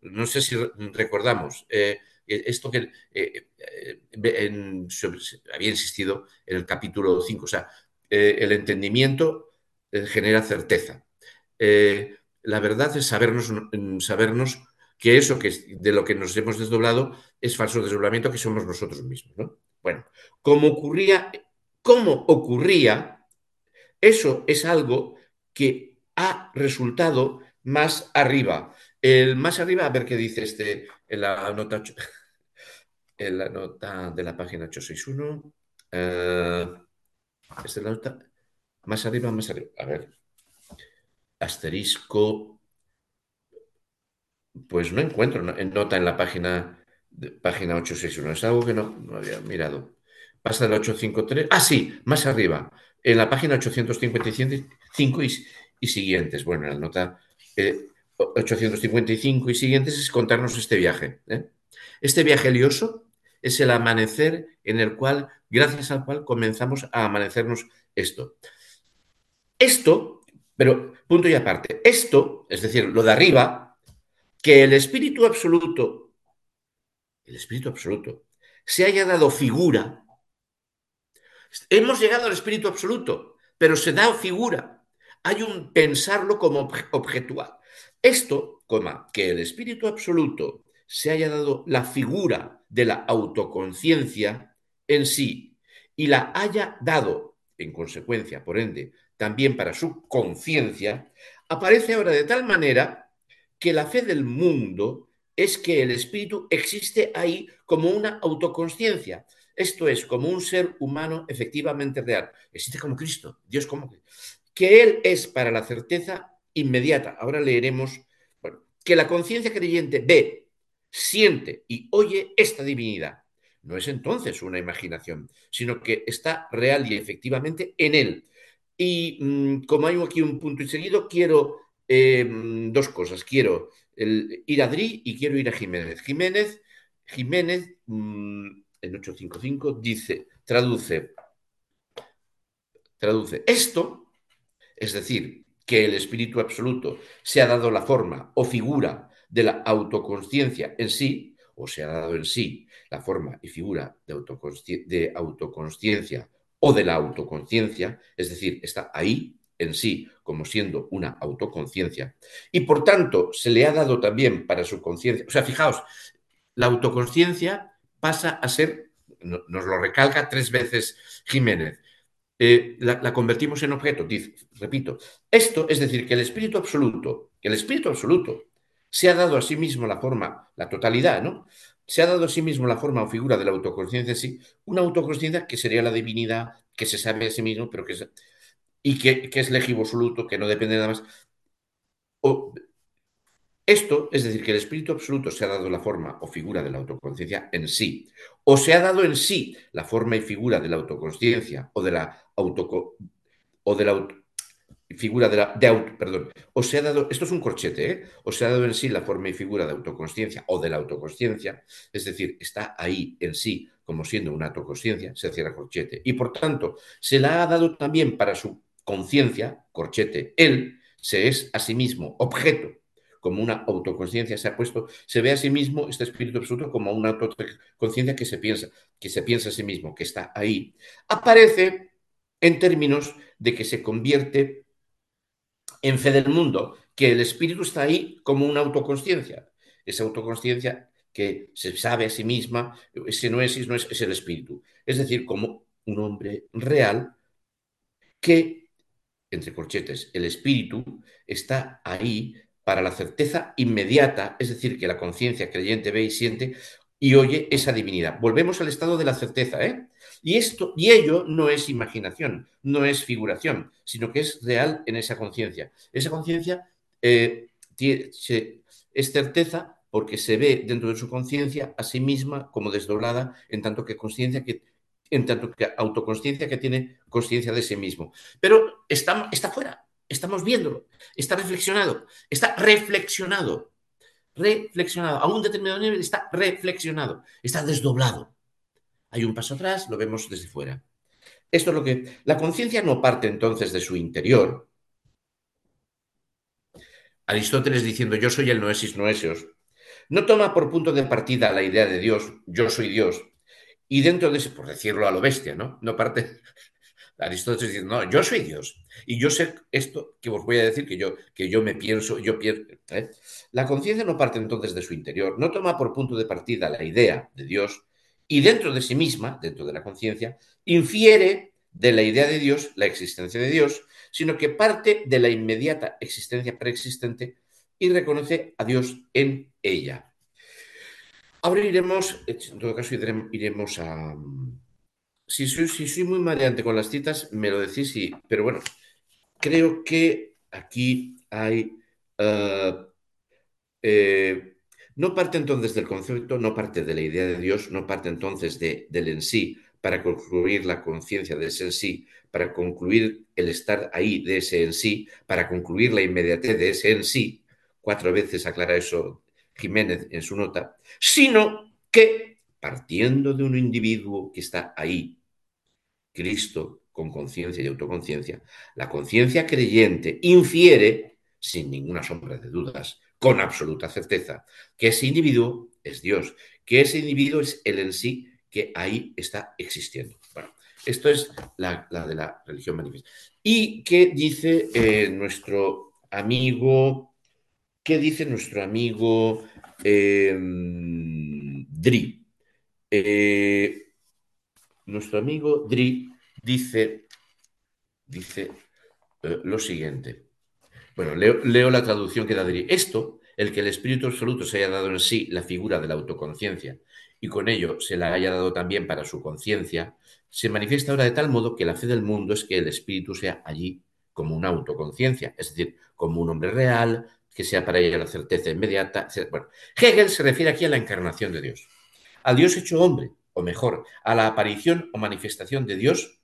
Speaker 1: No sé si recordamos esto que había insistido en el capítulo 5, o sea, el entendimiento genera certeza. La verdad es sabernos, sabernos que eso que de lo que nos hemos desdoblado es falso desdoblamiento que somos nosotros mismos. ¿no? Bueno, como ocurría, ¿cómo ocurría? Eso es algo que ha resultado más arriba. El más arriba, a ver qué dice este en la nota, en la nota de la página 861. Eh, esta es la. Más arriba, más arriba. A ver. Asterisco. Pues no encuentro nota en la página, página 861. Es algo que no, había mirado. Pasa del 853. Ah, sí, más arriba. En la página 855 y, y siguientes. Bueno, en la nota 855 eh, y siguientes es contarnos este viaje. ¿eh? Este viaje lioso es el amanecer en el cual, gracias al cual comenzamos a amanecernos esto. Esto, pero punto y aparte, esto, es decir, lo de arriba, que el espíritu absoluto, el espíritu absoluto, se haya dado figura, hemos llegado al espíritu absoluto, pero se da figura hay un pensarlo como objetual. Esto, coma, que el espíritu absoluto se haya dado la figura de la autoconciencia en sí y la haya dado, en consecuencia, por ende, también para su conciencia, aparece ahora de tal manera que la fe del mundo es que el espíritu existe ahí como una autoconciencia. Esto es, como un ser humano efectivamente real. Existe como Cristo, Dios como que Él es para la certeza inmediata. Ahora leeremos bueno, que la conciencia creyente ve, siente y oye esta divinidad. No es entonces una imaginación, sino que está real y efectivamente en Él. Y mm, como hay aquí un punto y seguido, quiero em, dos cosas. Quiero ir a Dri y quiero ir a Jiménez. Jiménez, Jiménez mm, en 855 dice, traduce, traduce, esto es decir, que el espíritu absoluto se ha dado la forma o figura de la autoconsciencia en sí, o se ha dado en sí la forma y figura de, autoconsciencia o de la autoconciencia, es decir, está ahí en sí como siendo una autoconciencia, y por tanto se le ha dado también para su conciencia, o sea, fijaos, la autoconciencia pasa a ser, nos lo recalca tres veces Jiménez, eh, la, convertimos en objeto. Repito, esto es decir, que el espíritu absoluto, que el espíritu absoluto se ha dado a sí mismo la forma, la totalidad, ¿no? Se ha dado a sí mismo la forma o figura de la autoconsciencia en sí, una autoconsciencia que sería la divinidad, que se sabe a sí mismo, pero que es, y que, es absoluto, que no depende de nada más. O, esto es decir, que el espíritu absoluto se ha dado la forma o figura de la autoconciencia en sí, o se ha dado en sí la forma y figura de la autoconsciencia o de la auto o de figura de la de auto, perdón, o se ha dado, esto es un corchete, ¿eh? o se ha dado en sí la forma y figura de autoconsciencia o de la autoconsciencia, es decir, está ahí en sí como siendo una autoconsciencia, se cierra corchete, y por tanto se la ha dado también para su conciencia, corchete, él se es a sí mismo objeto como una autoconciencia, se ha puesto, se ve a sí mismo, este espíritu absoluto, como una autoconciencia que se piensa, que se piensa a sí mismo, que está ahí. Aparece en términos de que se convierte en fe del mundo, que el espíritu está ahí como una autoconciencia. Esa autoconciencia que se sabe a sí misma, ese no es, no es, es el espíritu. Es decir, como un hombre real que, entre corchetes, el espíritu está ahí para la certeza inmediata, es decir, que la conciencia creyente ve y siente y oye esa divinidad. Volvemos al estado de la certeza, ¿eh? Y esto y ello no es imaginación, no es figuración, sino que es real en esa conciencia. Esa conciencia eh, es certeza porque se ve dentro de su conciencia a sí misma como desdoblada, en tanto que conciencia que en tanto que autoconsciencia que tiene conciencia de sí mismo. Pero está, está fuera, Estamos viéndolo. Está reflexionado. Está reflexionado. Reflexionado. A un determinado nivel está reflexionado. Está desdoblado. Hay un paso atrás, lo vemos desde fuera. Esto es lo que... La conciencia no parte entonces de su interior. Aristóteles diciendo yo soy el noesis noesios, no toma por punto de partida la idea de Dios, yo soy Dios, y dentro de ese, por decirlo a lo bestia, ¿no? No parte Aristóteles dice, no, yo soy Dios y yo sé esto que os voy a decir que yo, que yo me pienso, yo pienso. ¿eh? La conciencia no parte entonces de su interior, no toma por punto de partida la idea de Dios y dentro de sí misma, dentro de la conciencia, infiere de la idea de Dios la existencia de Dios, sino que parte de la inmediata existencia preexistente y reconoce a Dios en ella. Ahora iremos, en todo caso, iremos a, si soy, muy mareante con las citas, me lo decís, sí, pero bueno, creo que aquí hay... Eh, eh, no parte entonces del concepto, no parte de la idea de Dios, no parte entonces de, del en sí para concluir la conciencia de ese en sí, para concluir el estar ahí de ese en sí, para concluir la inmediatez de ese en sí, cuatro veces aclara eso Jiménez en su nota, sino que partiendo de un individuo que está ahí, Cristo, con conciencia y autoconciencia, la conciencia creyente infiere, sin ninguna sombra de dudas, con absoluta certeza, que ese individuo es Dios, que ese individuo es el en sí que ahí está existiendo. Bueno, esto es la, de la religión manifiesta. ¿Y qué dice eh, nuestro amigo? ¿Qué dice nuestro amigo em, Dri? Eh, nuestro amigo Dri dice, dice eh, lo siguiente. Bueno, leo, la traducción que da Dri. Esto, el que el Espíritu Absoluto se haya dado en sí la figura de la autoconciencia y con ello se la haya dado también para su conciencia, se manifiesta ahora de tal modo que la fe del mundo es que el Espíritu sea allí como una autoconciencia, es decir, como un hombre real, que sea para ella la certeza inmediata. Hegel se refiere aquí a la encarnación de Dios, al Dios hecho hombre, o mejor, a la aparición o manifestación de Dios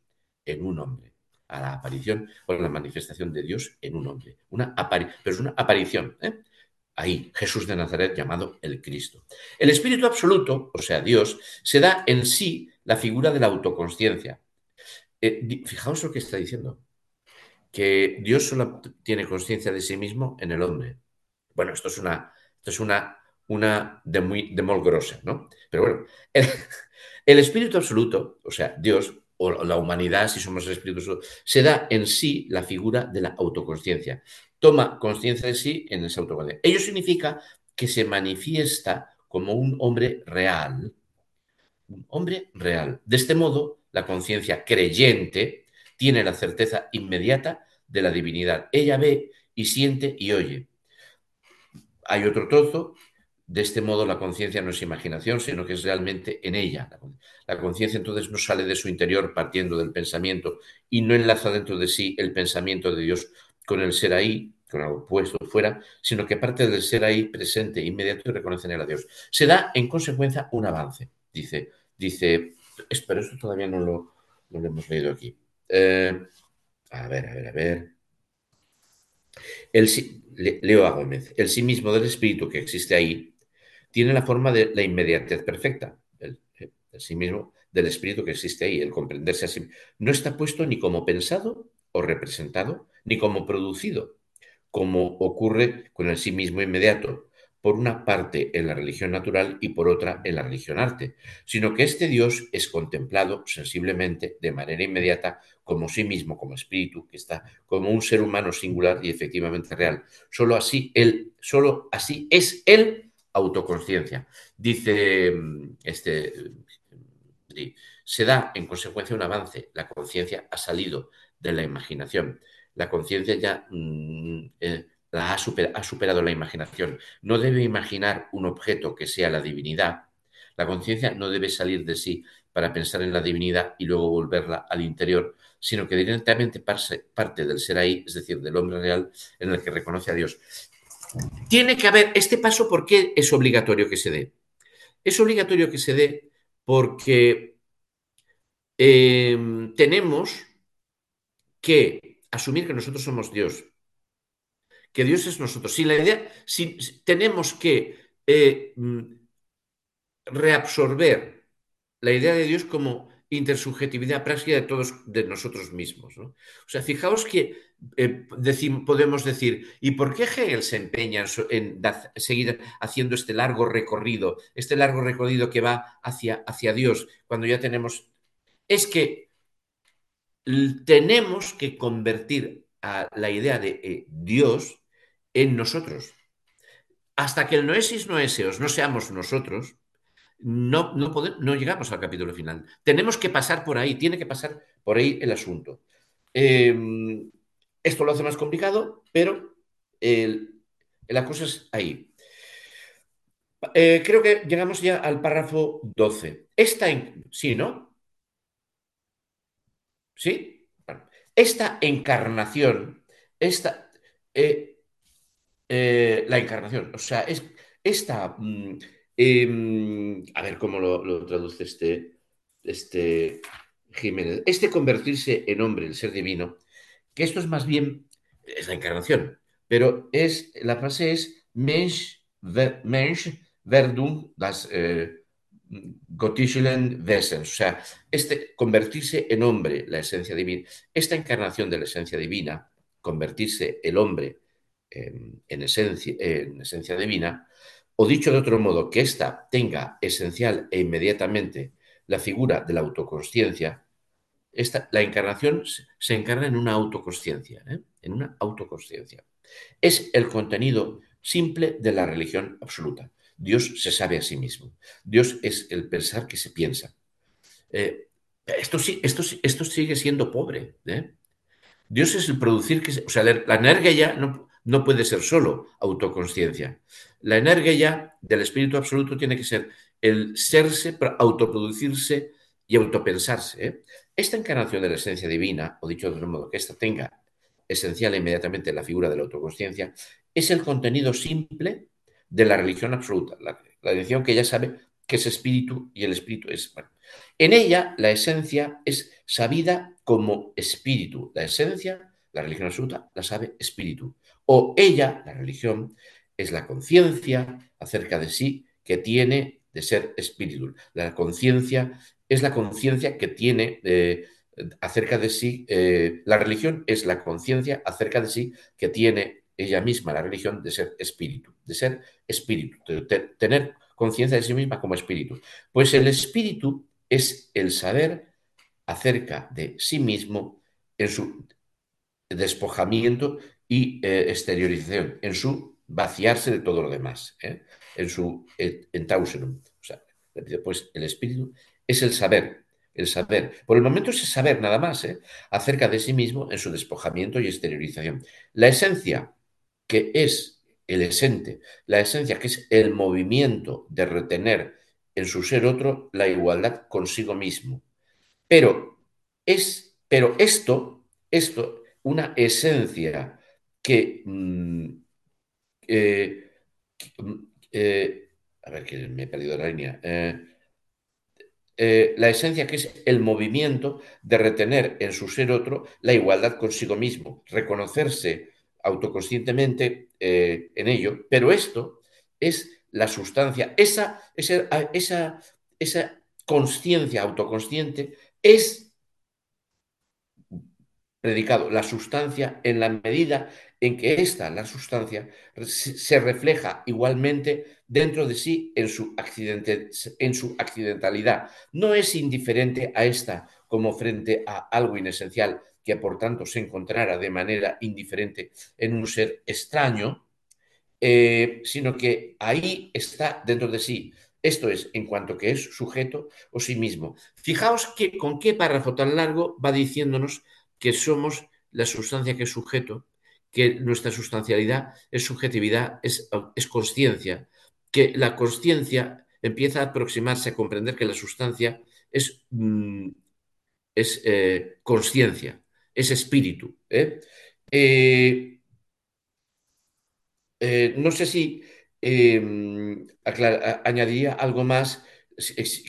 Speaker 1: en un hombre. A la aparición o la manifestación de Dios en un hombre. Una pero es una aparición. ¿eh? Ahí, Jesús de Nazaret llamado el Cristo. El Espíritu Absoluto, o sea, Dios, se da en sí la figura de la autoconsciencia. Eh, fijaos lo que está diciendo. Que Dios solo tiene conciencia de sí mismo en el hombre. Bueno, esto es una, esto es una, una de muy de muy grosa, ¿no? Pero bueno, el Espíritu Absoluto, o sea, Dios, o la humanidad, si somos el Espíritu Absoluto, se da en sí la figura de la autoconsciencia. Toma conciencia de sí en esa autoconsciencia. Ello significa que se manifiesta como un hombre real. Un hombre real. De este modo, la conciencia creyente tiene la certeza inmediata de la divinidad. Ella ve y siente y oye. Hay otro trozo de este modo la conciencia no es imaginación, sino que es realmente en ella. La conciencia entonces no sale de su interior partiendo del pensamiento y no enlaza dentro de sí el pensamiento de Dios con el ser ahí, con algo puesto fuera, sino que parte del ser ahí presente, inmediato y reconoce en él a Dios. Se da en consecuencia un avance, dice, dice, pero esto todavía no lo, hemos leído aquí. Eh, a ver, a ver, a ver. El, leo a Gómez, el sí mismo del espíritu que existe ahí tiene la forma de la inmediatez perfecta, el, sí mismo del espíritu que existe ahí, el comprenderse así. No está puesto ni como pensado o representado, ni como producido, como ocurre con el sí mismo inmediato, por una parte en la religión natural y por otra en la religión arte, sino que este Dios es contemplado sensiblemente de manera inmediata como sí mismo, como espíritu, que está como un ser humano singular y efectivamente real. Solo así él, solo así es él autoconciencia. Dice mm, este, se da en consecuencia un avance. La conciencia ha salido de la imaginación. La conciencia ya mm, eh, ha, ha superado la imaginación. No debe imaginar un objeto que sea la divinidad. La conciencia no debe salir de sí para pensar en la divinidad y luego volverla al interior, sino que directamente parte del ser ahí, es decir, del hombre real en el que reconoce a Dios. Tiene que haber este paso, ¿por qué es obligatorio que se dé? Es obligatorio que se dé porque em, tenemos que asumir que nosotros somos Dios, que Dios es nosotros. Si la idea, si, tenemos que eh, mm, reabsorber la idea de Dios como intersubjetividad práctica de todos de nosotros mismos. O sea, fijaos que eh, podemos decir, ¿y por qué Hegel se empeña en, seguir haciendo este largo recorrido, este largo recorrido que va hacia, hacia Dios, cuando ya tenemos... Es que tenemos que convertir a la idea de eh, Dios en nosotros. Hasta que el noesis noeseos no seamos nosotros, no, no, no llegamos al capítulo final. Tenemos que pasar por ahí, tiene que pasar por ahí el asunto. Em, esto lo hace más complicado, pero la cosa es ahí. Eh, creo que llegamos ya al párrafo 12. Esta, sí, ¿no? ¿Sí? Esta encarnación, esta, eh, eh, la encarnación, o sea, es esta mm, Em, a ver cómo lo, traduce este, este Jiménez. Este convertirse en hombre, el ser divino, que esto es más bien, es la encarnación, pero es, la frase es Mensch, Mensch Verdung das eh, Wesens, o sea, este convertirse en hombre, la esencia divina, esta encarnación de la esencia divina, convertirse el hombre en, esencia, en esencia divina, o dicho de otro modo, que ésta tenga esencial e inmediatamente la figura de la autoconsciencia, esta, la encarnación se encarna en una autoconsciencia, ¿eh? en una autoconsciencia. Es el contenido simple de la religión absoluta. Dios se sabe a sí mismo. Dios es el pensar que se piensa. Eh, esto, esto, esto, sigue siendo pobre. ¿eh? Dios es el producir que... o sea, la energía ya no, no puede ser solo autoconsciencia. La energía del espíritu absoluto tiene que ser el serse, autoproducirse y autopensarse. ¿eh? Esta encarnación de la esencia divina, o dicho de otro modo, que ésta tenga esencial e inmediatamente la figura de la autoconsciencia, es el contenido simple de la religión absoluta, la, religión que ya sabe que es espíritu y el espíritu es... En ella la esencia es sabida como espíritu. La esencia, la religión absoluta, la sabe espíritu. O ella, la religión, es la conciencia acerca de sí que tiene de ser espíritu. La conciencia es la conciencia que tiene eh, acerca de sí, eh, la religión es la conciencia acerca de sí que tiene ella misma, la religión, de ser espíritu, de ser espíritu, de tener conciencia de sí misma como espíritu. Pues el espíritu es el saber acerca de sí mismo en su despojamiento y eh, exteriorización, en su vaciarse de todo lo demás, ¿eh? en su eh, entausenum. O sea, pues el espíritu es el saber, el saber. Por el momento es el saber nada más, acerca de sí mismo en su despojamiento y exteriorización. La esencia, que es el esente, la esencia que es el movimiento de retener en su ser otro la igualdad consigo mismo. Pero es, pero esto, esto, una esencia que, mm, eh, eh, a ver que me he perdido la línea. Eh, la esencia que es el movimiento de retener en su ser otro la igualdad consigo mismo, reconocerse autoconscientemente en ello, pero esto es la sustancia, esa, esa, esa, esa conciencia autoconsciente es predicado la sustancia en la medida en que esta, la sustancia, se refleja igualmente dentro de sí en su, en su accidentalidad. No es indiferente a esta como frente a algo inesencial que por tanto se encontrara de manera indiferente en un ser extraño, eh, sino que ahí está dentro de sí. Esto es, en cuanto que es sujeto o sí mismo. Fijaos que con qué párrafo tan largo va diciéndonos que somos la sustancia que es sujeto que nuestra sustancialidad es subjetividad, es, es conciencia, que la conciencia empieza a aproximarse a comprender que la sustancia es, mm, es eh, conciencia, es espíritu. ¿eh? Eh, no sé si em, añadiría algo más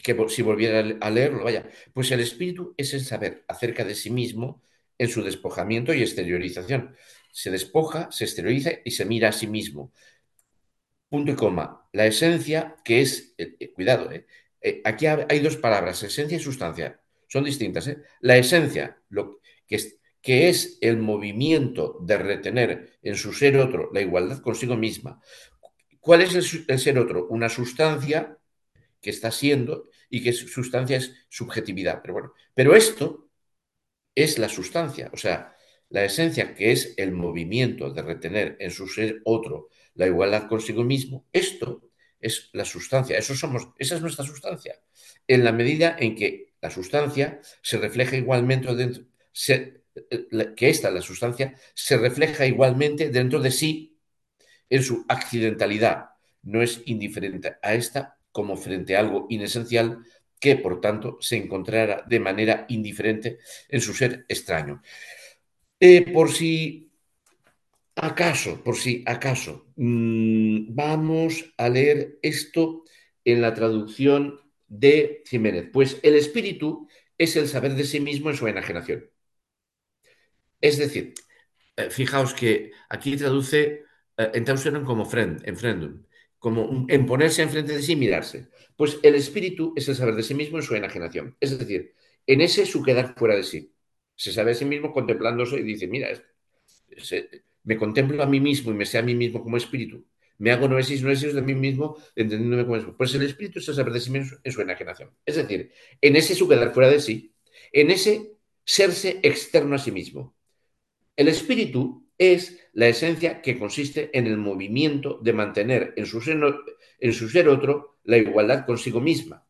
Speaker 1: que si volviera a leerlo, vaya, pues el espíritu es el saber acerca de sí mismo en su despojamiento y exteriorización se despoja, se exterioriza y se mira a sí mismo. Punto y coma. La esencia, que es, eh, eh, cuidado, eh, aquí hay dos palabras, esencia y sustancia. son distintas. ¿eh? La esencia, lo que es, que es el movimiento de retener en su ser otro la igualdad consigo misma. ¿Cuál es el, ser otro? Una sustancia que está siendo y que sustancia es subjetividad. Pero bueno, pero esto es la sustancia, o sea, la esencia que es el movimiento de retener en su ser otro la igualdad consigo mismo, esto es la sustancia, eso somos, esa es nuestra sustancia. En la medida en que la sustancia se refleja igualmente dentro, que esta, la sustancia, se refleja igualmente dentro de sí en su accidentalidad. No es indiferente a esta como frente a algo inesencial que, por tanto, se encontrara de manera indiferente en su ser extraño. Eh, por si acaso, por si acaso, mmm, vamos a leer esto en la traducción de Jiménez. Pues el espíritu es el saber de sí mismo en su enajenación. Es decir, eh, fijaos que aquí traduce eh, en Tauseron como friend, en friendum, como en ponerse enfrente de sí mirarse. Pues el espíritu es el saber de sí mismo en su enajenación. Es decir, en ese su quedar fuera de sí. Se sabe a sí mismo contemplándose y dice, mira, me contemplo a mí mismo y me sé a mí mismo como espíritu. Me hago noesis, noesis de mí mismo, entendiéndome como espíritu. Pues el espíritu es el saber de sí mismo en su enajenación. Es decir, en ese su quedar fuera de sí, en ese serse externo a sí mismo. El espíritu es la esencia que consiste en el movimiento de mantener en su ser otro la igualdad consigo misma.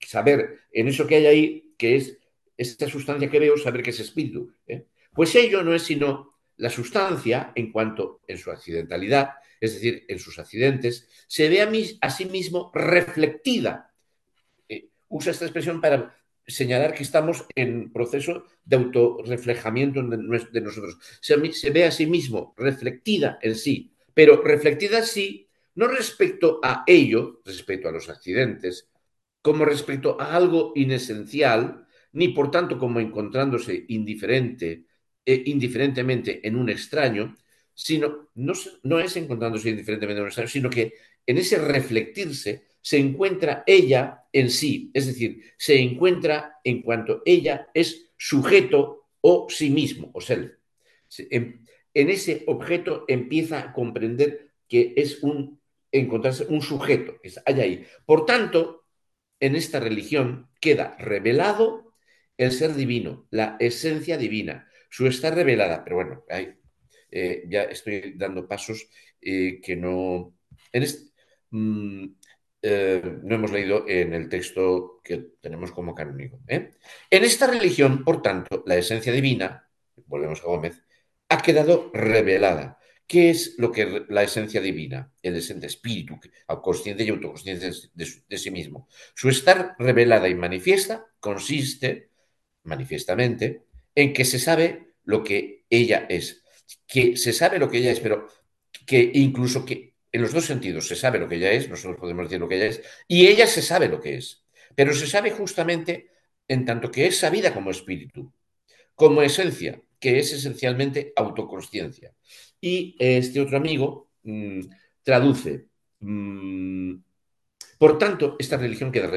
Speaker 1: Saber en eso que hay ahí, que es esta sustancia que veo, saber que es espíritu. ¿eh? Pues ello no es sino la sustancia en cuanto en su accidentalidad, es decir, en sus accidentes, se ve a, sí mismo reflectida. Eh, usa esta expresión para señalar que estamos en proceso de autorreflejamiento de, nosotros. Se, ve a sí mismo reflectida en sí, pero reflectida sí, no respecto a ello, respecto a los accidentes, como respecto a algo inesencial, ni por tanto como encontrándose indiferente, eh, indiferentemente en un extraño, sino no, no es encontrándose indiferentemente en un extraño, sino que en ese reflectirse se encuentra ella en sí, es decir, se encuentra en cuanto ella es sujeto o sí mismo, o self. En, ese objeto empieza a comprender que es un encontrarse un sujeto, que hay ahí. Por tanto, en esta religión queda revelado el ser divino, la esencia divina, su estar revelada. Pero bueno, eh, ya estoy dando pasos eh, que no. En este, no hemos leído en el texto que tenemos como canónico. En esta religión, por tanto, la esencia divina, volvemos a Gómez, ha quedado revelada. ¿Qué es lo que la esencia divina? El ente espíritu, consciente y autoconsciente de, de sí mismo. Su estar revelada y manifiesta consiste, manifiestamente, en que se sabe lo que ella es. Que se sabe lo que ella es, pero que incluso que en los dos sentidos. Se sabe lo que ella es, nosotros podemos decir lo que ella es, y ella se sabe lo que es. Pero se sabe justamente en tanto que es sabida como espíritu, como esencia, que es esencialmente autoconsciencia. Y este otro amigo mmm, traduce, mmm, por tanto, esta religión queda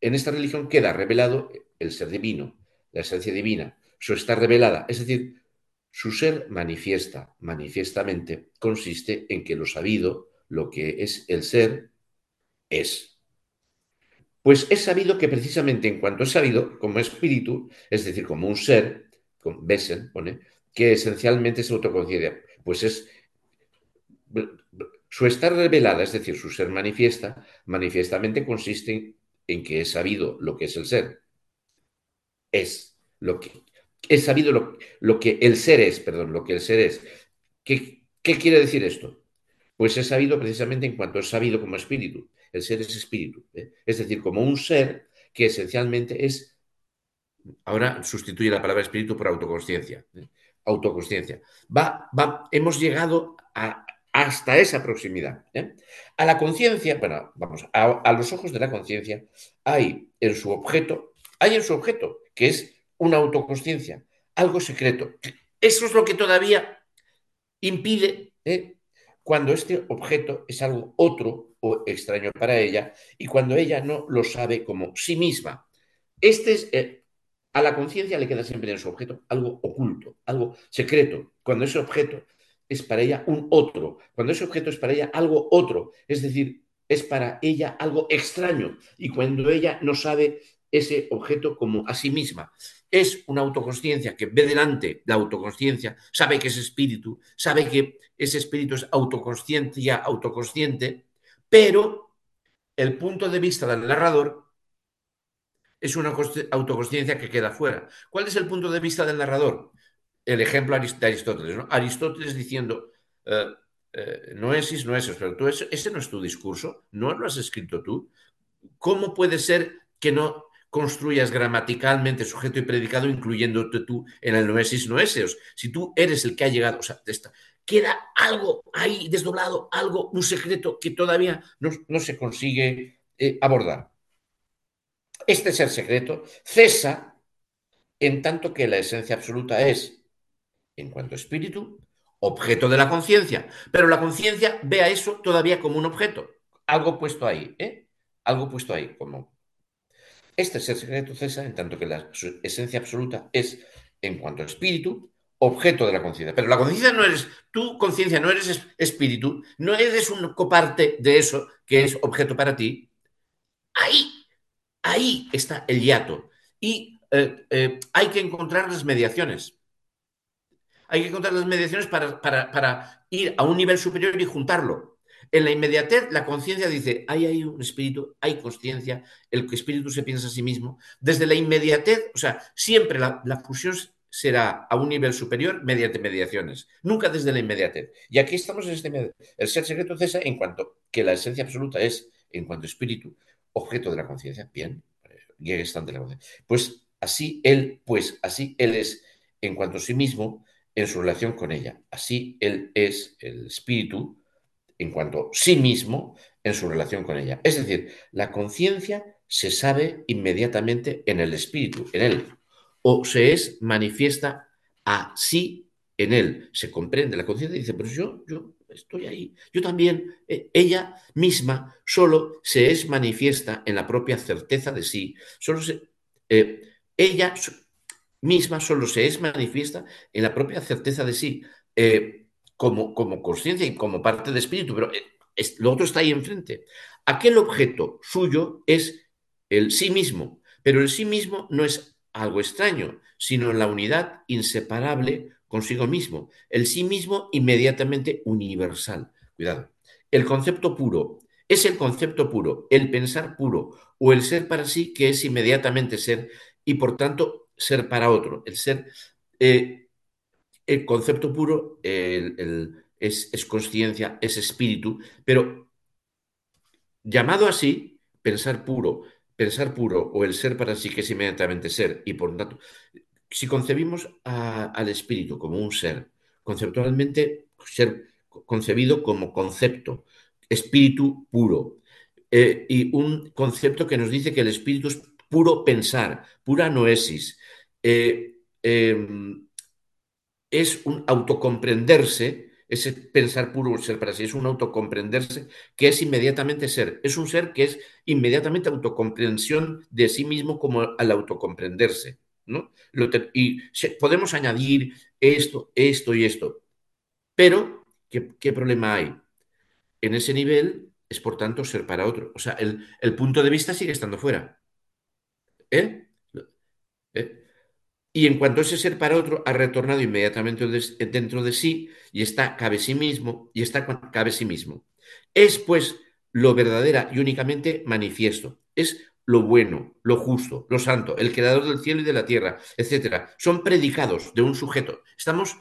Speaker 1: en esta religión queda revelado el ser divino, la esencia divina, su estar revelada, es decir, su ser manifiesta, manifiestamente, consiste en que lo sabido, lo que es el ser, es. Pues es sabido que precisamente en cuanto es sabido, como espíritu, es decir, como un ser, con Besen pone, que esencialmente es autoconciencia, pues es su estar revelada, es decir, su ser manifiesta, manifiestamente consiste en que es sabido lo que es el ser. Es lo que he sabido lo, que el ser es, perdón, lo que el ser es. ¿Qué, quiere decir esto? Pues he sabido precisamente en cuanto es sabido como espíritu. El ser es espíritu. ¿eh? Es decir, como un ser que esencialmente es. Ahora sustituye la palabra espíritu por autoconsciencia. ¿eh? Autoconsciencia. Va, va, hemos llegado hasta esa proximidad. ¿eh? A la conciencia, bueno, vamos, a, a los ojos de la conciencia, hay en su objeto, hay en su objeto, que es una autoconsciencia, algo secreto. Eso es lo que todavía impide ¿eh? cuando este objeto es algo otro o extraño para ella y cuando ella no lo sabe como sí misma. Este es, eh, a la conciencia le queda siempre en su objeto algo oculto, algo secreto, cuando ese objeto es para ella un otro, cuando ese objeto es para ella algo otro, es decir, es para ella algo extraño y cuando ella no sabe ese objeto como a sí misma. Es una autoconsciencia que ve delante la autoconsciencia, sabe que es espíritu, sabe que ese espíritu es autoconsciencia, autoconsciente, pero el punto de vista del narrador es una autoconsciencia que queda fuera. ¿Cuál es el punto de vista del narrador? El ejemplo de Aristóteles. ¿no? Aristóteles diciendo, eh, eh, no es no pero tú, ese no es tu discurso, no lo has escrito tú. ¿Cómo puede ser que no construyas gramaticalmente sujeto y predicado incluyéndote tú en el noesis noeseos? Si tú eres el que ha llegado, o sea, queda algo ahí desdoblado, algo, un secreto que todavía no, se consigue eh, abordar. Este ser secreto cesa en tanto que la esencia absoluta es, en cuanto espíritu, objeto de la conciencia. Pero la conciencia ve a eso todavía como un objeto, algo puesto ahí, ¿eh? Algo puesto ahí, como... Este ser secreto cesa en tanto que la esencia absoluta es, en cuanto espíritu, objeto de la conciencia. Pero la conciencia no eres, tu conciencia no eres espíritu, no eres un coparte de eso que es objeto para ti. Ahí Ahí está el hiato. Y eh, eh, hay que encontrar las mediaciones. Hay que encontrar las mediaciones para, ir a un nivel superior y juntarlo. En la inmediatez, la conciencia dice, ahí hay un espíritu, hay conciencia, el espíritu se piensa a sí mismo. Desde la inmediatez, o sea, siempre la, fusión será a un nivel superior mediante mediaciones, nunca desde la inmediatez. Y aquí estamos en este El ser secreto cesa en cuanto que la esencia absoluta es, en cuanto espíritu, objeto de la conciencia. Bien, de la conciencia. Pues así él, pues así él es en cuanto a sí mismo en su relación con ella. Así él es el espíritu en cuanto sí mismo en su relación con ella. Es decir, la conciencia se sabe inmediatamente en el espíritu, en él, o se es manifiesta a sí en él. Se comprende. La conciencia dice, pero yo, yo estoy ahí. Yo también, eh, ella misma solo se es manifiesta en la propia certeza de sí. Solo se, eh, ella misma solo se es manifiesta en la propia certeza de sí, eh, como, como conciencia y como parte de espíritu, pero lo otro está ahí enfrente. Aquel objeto suyo es el sí mismo, pero el sí mismo no es algo extraño, sino la unidad inseparable consigo mismo, el sí mismo inmediatamente universal. Cuidado. El concepto puro es el concepto puro, el pensar puro o el ser para sí que es inmediatamente ser y por tanto ser para otro. El ser, eh, el concepto puro es, es conciencia, es espíritu, pero llamado así, pensar puro, pensar puro o el ser para sí que es inmediatamente ser y por tanto si concebimos al espíritu como un ser, conceptualmente ser concebido como concepto, espíritu puro, eh, y un concepto que nos dice que el espíritu es puro pensar, pura noesis, eh, em, es un autocomprenderse, ese pensar puro, ser para sí, es un autocomprenderse que es inmediatamente ser, es un ser que es inmediatamente autocomprensión de sí mismo como al autocomprenderse y podemos añadir esto, esto y esto. Pero, ¿qué, problema hay? En ese nivel es, por tanto, ser para otro. O sea, el, punto de vista sigue estando fuera. ¿Eh? ¿Eh? Y en cuanto ese ser para otro ha retornado inmediatamente dentro de sí y está cabe sí mismo y está cabe sí mismo. Es pues lo verdadera y únicamente manifiesto. Es lo bueno, lo justo, lo santo, el creador del cielo y de la tierra, etcétera, son predicados de un sujeto. Estamos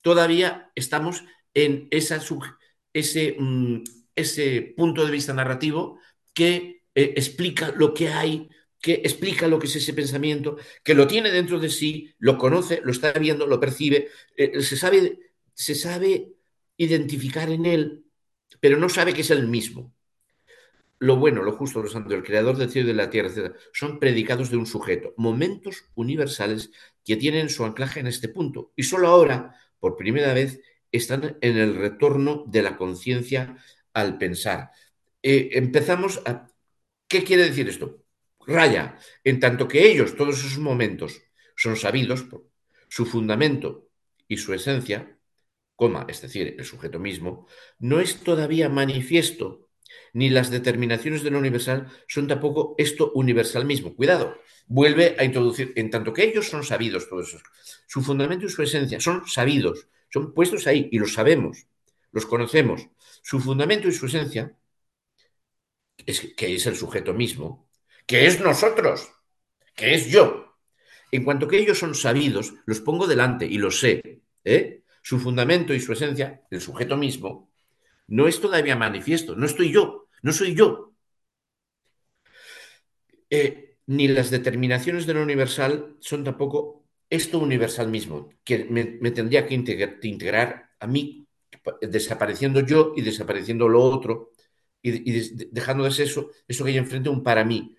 Speaker 1: todavía estamos en esa, ese, mm, ese punto de vista narrativo que eh, explica lo que hay, que explica lo que es ese pensamiento, que lo tiene dentro de sí, lo conoce, lo está viendo, lo percibe, eh, se, sabe, se sabe identificar en él, pero no sabe que es el mismo lo bueno, lo justo, lo santo, el creador del cielo y de la tierra, etc., son predicados de un sujeto, momentos universales que tienen su anclaje en este punto. Y solo ahora, por primera vez, están en el retorno de la conciencia al pensar. Eh, empezamos a... ¿Qué quiere decir esto? Raya, en tanto que ellos, todos esos momentos, son sabidos por su fundamento y su esencia, coma, es decir, el sujeto mismo, no es todavía manifiesto, ni las determinaciones de lo universal son tampoco esto universal mismo. Cuidado, vuelve a introducir, en tanto que ellos son sabidos todos esos, su fundamento y su esencia son sabidos, son puestos ahí y los sabemos, los conocemos. Su fundamento y su esencia, es, que es el sujeto mismo, que es nosotros, que es yo. En cuanto que ellos son sabidos, los pongo delante y los sé. ¿eh? Su fundamento y su esencia, el sujeto mismo, no es todavía manifiesto, no estoy yo, no soy yo. Eh, ni las determinaciones de lo universal son tampoco esto universal mismo, que me, tendría que integrar, a mí, desapareciendo yo y desapareciendo lo otro, y, dejando de ser eso, eso que hay enfrente un para mí,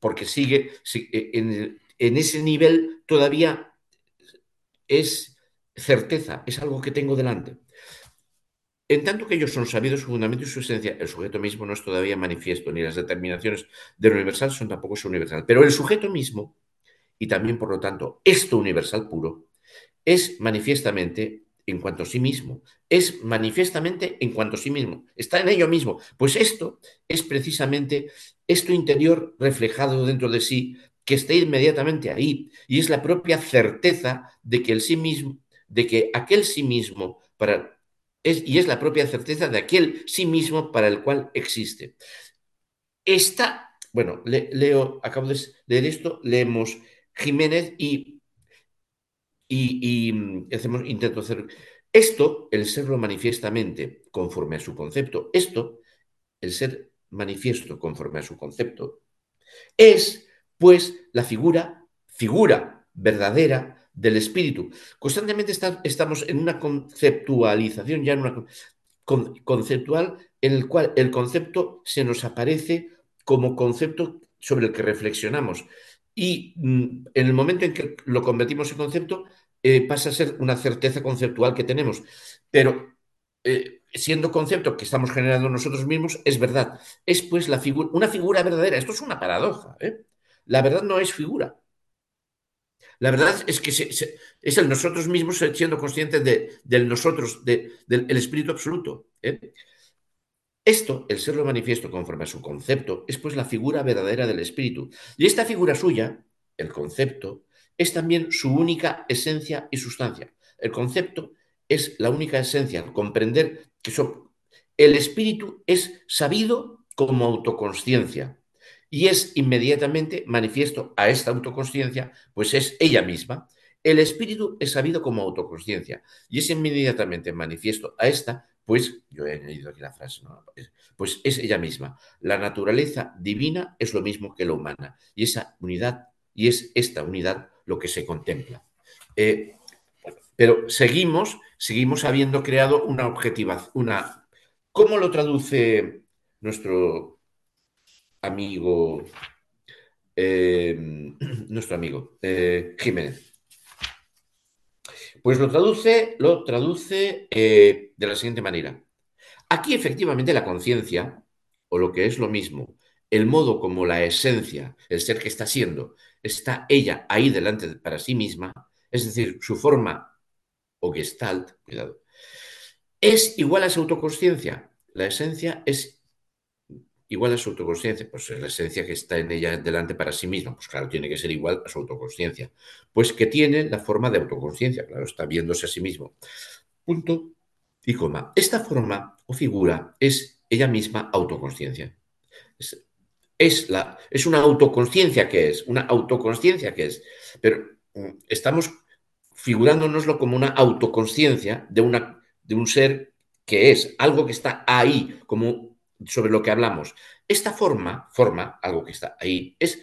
Speaker 1: porque sigue, en, en ese nivel todavía es certeza, es algo que tengo delante. En tanto que ellos son sabidos su fundamento y su esencia, el sujeto mismo no es todavía manifiesto, ni las determinaciones del universal son tampoco su universal. Pero el sujeto mismo, y también por lo tanto esto universal puro, es manifiestamente en cuanto a sí mismo, es manifiestamente en cuanto a sí mismo, está en ello mismo. Pues esto es precisamente esto interior reflejado dentro de sí, que está inmediatamente ahí, y es la propia certeza de que el sí mismo, de que aquel sí mismo para y es la propia certeza de aquel sí mismo para el cual existe. Esta, bueno, leo, acabo de leer esto, leemos Jiménez y, y, y hacemos, intento hacer esto, el serlo manifiestamente conforme a su concepto, esto, el ser manifiesto conforme a su concepto, es pues la figura, figura verdadera del espíritu. Constantemente estamos en una conceptualización, ya en una conceptual, en el cual el concepto se nos aparece como concepto sobre el que reflexionamos. Y mm, en el momento en que lo convertimos en concepto, eh, pasa a ser una certeza conceptual que tenemos. Pero eh, siendo concepto que estamos generando nosotros mismos, es verdad. Es pues la figura, una figura verdadera. Esto es una paradoja. ¿eh? La verdad no es figura. La verdad es que es el nosotros mismos siendo conscientes del nosotros, del espíritu absoluto. ¿eh? Esto, el serlo manifiesto conforme a su concepto, es pues la figura verdadera del espíritu. Y esta figura suya, el concepto, es también su única esencia y sustancia. El concepto es la única esencia, comprender que el espíritu es sabido como autoconsciencia y es inmediatamente manifiesto a esta autoconsciencia, pues es ella misma. El espíritu es sabido como autoconsciencia y es inmediatamente manifiesto a esta, pues, yo he añadido aquí la frase, pues es ella misma. La naturaleza divina es lo mismo que la humana y esa unidad, y es esta unidad lo que se contempla. Eh, pero seguimos, seguimos habiendo creado una objetividad, una... ¿Cómo lo traduce nuestro amigo, eh, nuestro amigo eh, Jiménez. Pues lo traduce, lo traduce eh, de la siguiente manera. Aquí efectivamente la conciencia, o lo que es lo mismo, el modo como la esencia, el ser que está siendo, está ella ahí delante para sí misma, es decir, su forma o gestalt, cuidado, es igual a su autoconsciencia. La esencia es igual a su autoconsciencia, pues es la esencia que está en ella delante para sí misma, pues claro, tiene que ser igual a su autoconsciencia, pues que tiene la forma de autoconsciencia, claro, está viéndose a sí mismo. Punto y coma. Esta forma o figura es ella misma autoconsciencia. Es, la, es una autoconsciencia que es, una autoconsciencia que es, pero mm, estamos figurándonoslo como una autoconsciencia de, de un ser que es algo que está ahí, como sobre lo que hablamos. Esta forma, forma, algo que está ahí, es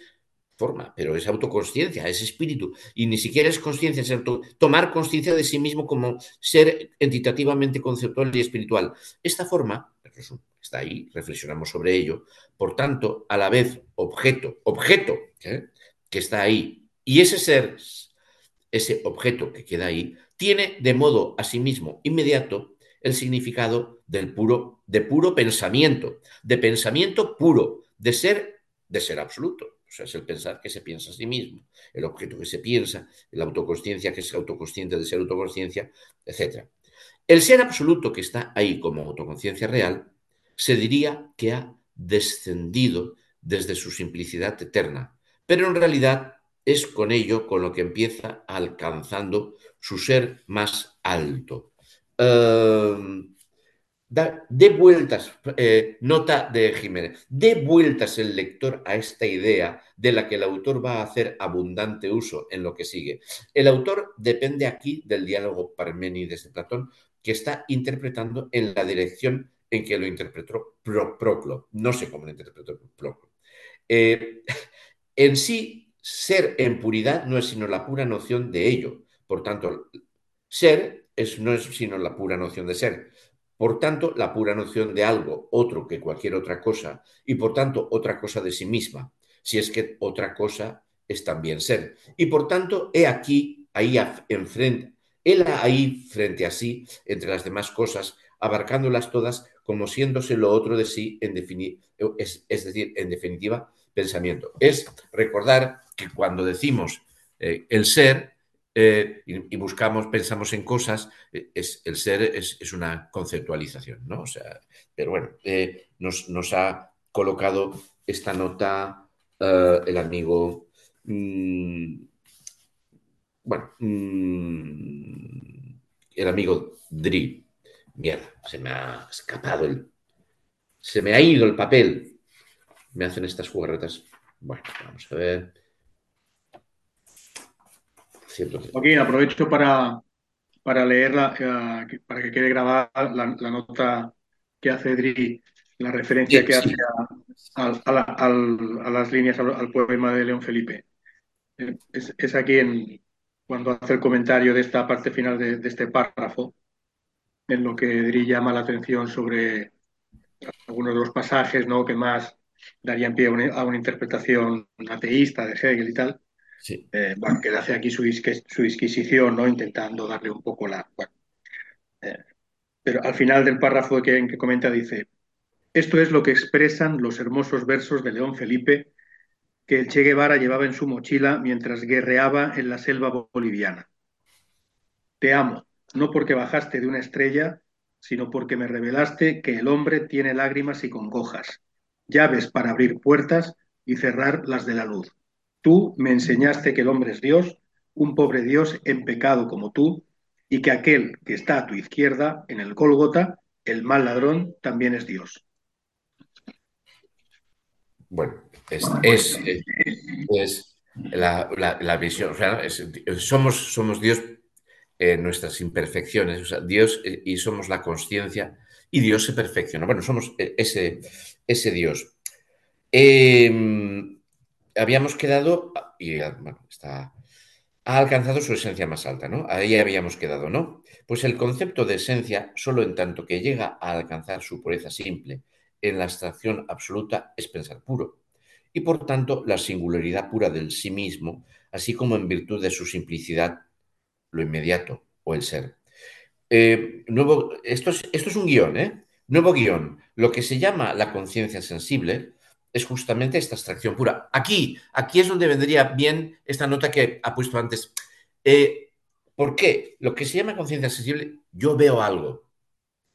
Speaker 1: forma, pero es autoconsciencia, es espíritu, y ni siquiera es conciencia, es tomar conciencia de sí mismo como ser entitativamente conceptual y espiritual. Esta forma, está ahí, reflexionamos sobre ello, por tanto, a la vez objeto, objeto ¿eh? que está ahí, y ese ser, ese objeto que queda ahí, tiene de modo a sí mismo inmediato el significado del puro, de puro pensamiento, de pensamiento puro, de ser de ser absoluto. O sea, es el pensar que se piensa a sí mismo, el objeto que se piensa, la autoconsciencia que es autoconsciente de ser autoconsciencia, etc. El ser absoluto que está ahí como autoconciencia real, se diría que ha descendido desde su simplicidad eterna, pero en realidad es con ello con lo que empieza alcanzando su ser más alto. Uh, de vueltas, eh, nota de Jiménez, de vueltas el lector a esta idea de la que el autor va a hacer abundante uso en lo que sigue. El autor depende aquí del diálogo Parménides de Platón que está interpretando en la dirección en que lo interpretó Proclo. No sé cómo lo interpretó Proclo. Eh, en sí, ser en puridad no es sino la pura noción de ello. Por tanto, ser es, no es sino la pura noción de ser. Por tanto, la pura noción de algo otro que cualquier otra cosa y por tanto otra cosa de sí misma, si es que otra cosa es también ser. Y por tanto, he aquí, ahí enfrente, él ahí frente a sí, entre las demás cosas, abarcándolas todas como siéndose lo otro de sí, en es, es, decir, en definitiva, pensamiento. Es recordar que cuando decimos eh, el ser, eh, y, buscamos, pensamos en cosas, eh, es, el ser es, una conceptualización, ¿no? O sea, pero bueno, eh, nos, ha colocado esta nota el amigo, mm, bueno, mm, el amigo Dri. Mierda, se me ha escapado el... Se me ha ido el papel. Me hacen estas jugarretas. Bueno, vamos a ver.
Speaker 2: Joaquín, aprovecho para, para leerla, eh, para que quede grabada la, nota que hace Dri, la referencia que hace a, las líneas, al, poema de León Felipe. Eh, es, aquí en, cuando hace el comentario de esta parte final de, este párrafo, en lo que Dri llama la atención sobre algunos de los pasajes ¿no? que más darían pie a una, a una interpretación ateísta de Hegel y tal. Eh, bueno, que hace aquí su, disquisición, ¿no? Intentando darle un poco la... Eh, pero al final del párrafo que, en que comenta dice, esto es lo que expresan los hermosos versos de León Felipe que el Che Guevara llevaba en su mochila mientras guerreaba en la selva boliviana. Te amo, no porque bajaste de una estrella, sino porque me revelaste que el hombre tiene lágrimas y congojas, llaves para abrir puertas y cerrar las de la luz. Tú me enseñaste que el hombre es Dios, un pobre Dios en pecado como tú, y que aquel que está a tu izquierda, en el Gólgota, el mal ladrón, también es Dios.
Speaker 1: Bueno, es, la, visión, somos, somos Dios en nuestras imperfecciones, Dios eh, y somos la conciencia y Dios se perfecciona. Bueno, somos eh, ese, ese Dios. Em, habíamos quedado, y bueno, está, ha alcanzado su esencia más alta, ¿no? Ahí habíamos quedado, ¿no? Pues el concepto de esencia, solo en tanto que llega a alcanzar su pureza simple en la abstracción absoluta, es pensar puro. Y por tanto, la singularidad pura del sí mismo, así como en virtud de su simplicidad, lo inmediato o el ser. Eh, nuevo, esto, es, esto es un guion, ¿eh? Nuevo guion. Lo que se llama la conciencia sensible es justamente esta abstracción pura. Aquí, aquí es donde vendría bien esta nota que ha puesto antes. Eh, ¿Por qué? Lo que se llama conciencia sensible, yo veo algo,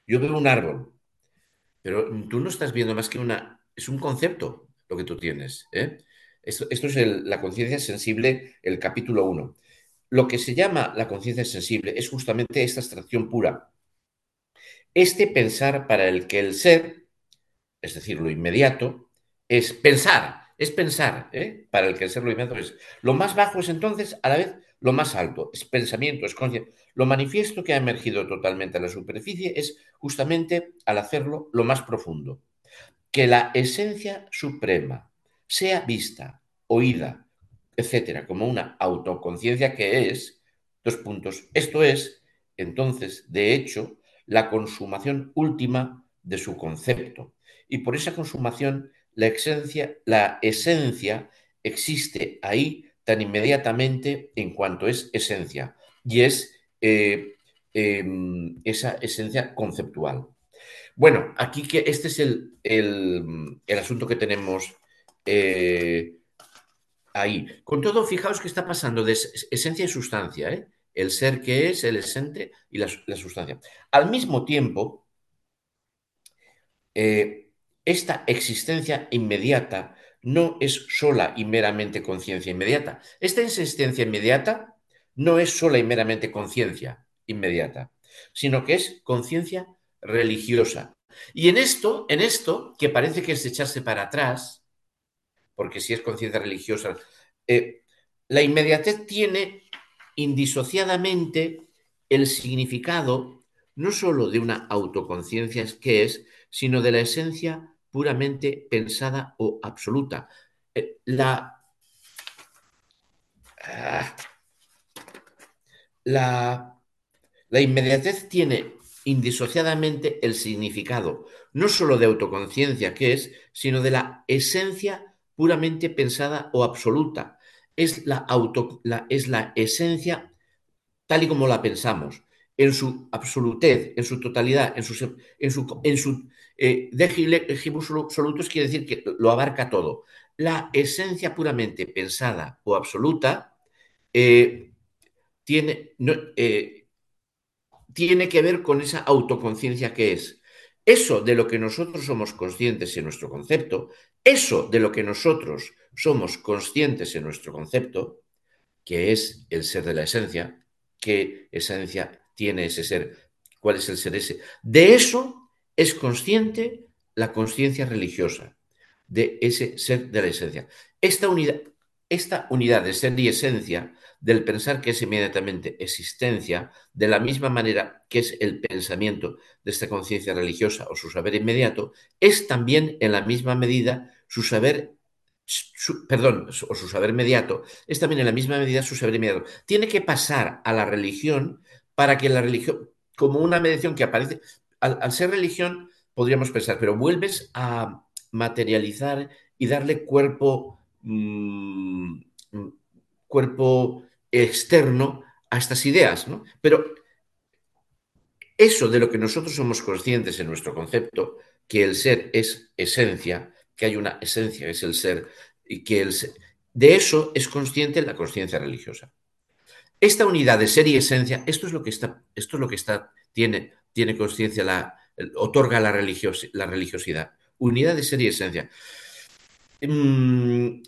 Speaker 1: yo veo un árbol, pero tú no estás viendo más que una, es un concepto lo que tú tienes. ¿eh? Esto, es la conciencia sensible, el capítulo 1. Lo que se llama la conciencia sensible es justamente esta abstracción pura. Este pensar para el que el ser, es decir, lo inmediato, es pensar, es pensar, ¿eh? para el que el ser es. Lo más bajo es entonces a la vez lo más alto, es pensamiento, es conciencia. Lo manifiesto que ha emergido totalmente a la superficie es justamente al hacerlo lo más profundo. Que la esencia suprema sea vista, oída, etcétera, como una autoconciencia que es, dos puntos, esto es, entonces, de hecho, la consumación última de su concepto. Y por esa consumación la esencia, la esencia existe ahí tan inmediatamente en cuanto es esencia, y es eh, em, esa esencia conceptual. Bueno, aquí que este es el, asunto que tenemos eh, ahí. Con todo, fijaos que está pasando de esencia y sustancia, ¿eh? el ser que es, el esente y la, sustancia. Al mismo tiempo, esta existencia inmediata no es sola y meramente conciencia inmediata. Esta existencia inmediata no es sola y meramente conciencia inmediata, sino que es conciencia religiosa. Y en esto, en esto, que parece que es echarse para atrás, porque si es conciencia religiosa, eh, la inmediatez tiene indisociadamente el significado no sólo de una autoconciencia que es, sino de la esencia puramente pensada o absoluta. Eh, la, ah, la, la inmediatez tiene indisociadamente el significado, no sólo de autoconciencia que es, sino de la esencia puramente pensada o absoluta. Es la, auto, es la esencia tal y como la pensamos, en su absolutez, en su totalidad, en su, en su eh, absolutos quiere decir que lo abarca todo. La esencia puramente pensada o absoluta eh, tiene, eh, tiene que ver con esa autoconciencia que es. Eso de lo que nosotros somos conscientes en nuestro concepto, eso de lo que nosotros somos conscientes en nuestro concepto, que es el ser de la esencia, qué esencia tiene ese ser, cuál es el ser ese. De eso es consciente la conciencia religiosa, de ese ser de la esencia. Esta unidad, esta unidad de ser y esencia del pensar que es inmediatamente existencia, de la misma manera que es el pensamiento de esta conciencia religiosa o su saber inmediato, es también en la misma medida su saber, perdón, o su saber inmediato, es también en la misma medida su saber inmediato. Tiene que pasar a la religión para que la religión, como una medición que aparece, al ser religión, podríamos pensar, pero vuelves a materializar y darle cuerpo, mm, cuerpo externo a estas ideas, ¿no? Pero eso de lo que nosotros somos conscientes en nuestro concepto, que el ser es esencia, que hay una esencia, que es el ser, y que el de eso es consciente la conciencia religiosa. Esta unidad de ser y esencia, esto es lo que está, esto es lo que está, tiene, tiene conciencia, la, otorga la, la religiosidad. Unidad de ser y esencia. Mm,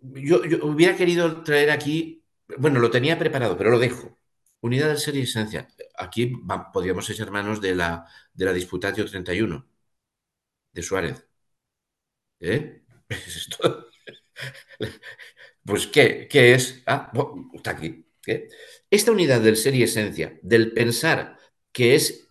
Speaker 1: yo, hubiera querido traer aquí, bueno, lo tenía preparado, pero lo dejo. Unidad de ser y esencia. Aquí podríamos ser hermanos de la, de la Disputatio 31 de Suárez. ¿Eh? Pues, ¿qué, ¿qué, es? Ah, está aquí. Esta unidad del ser y esencia, del pensar que es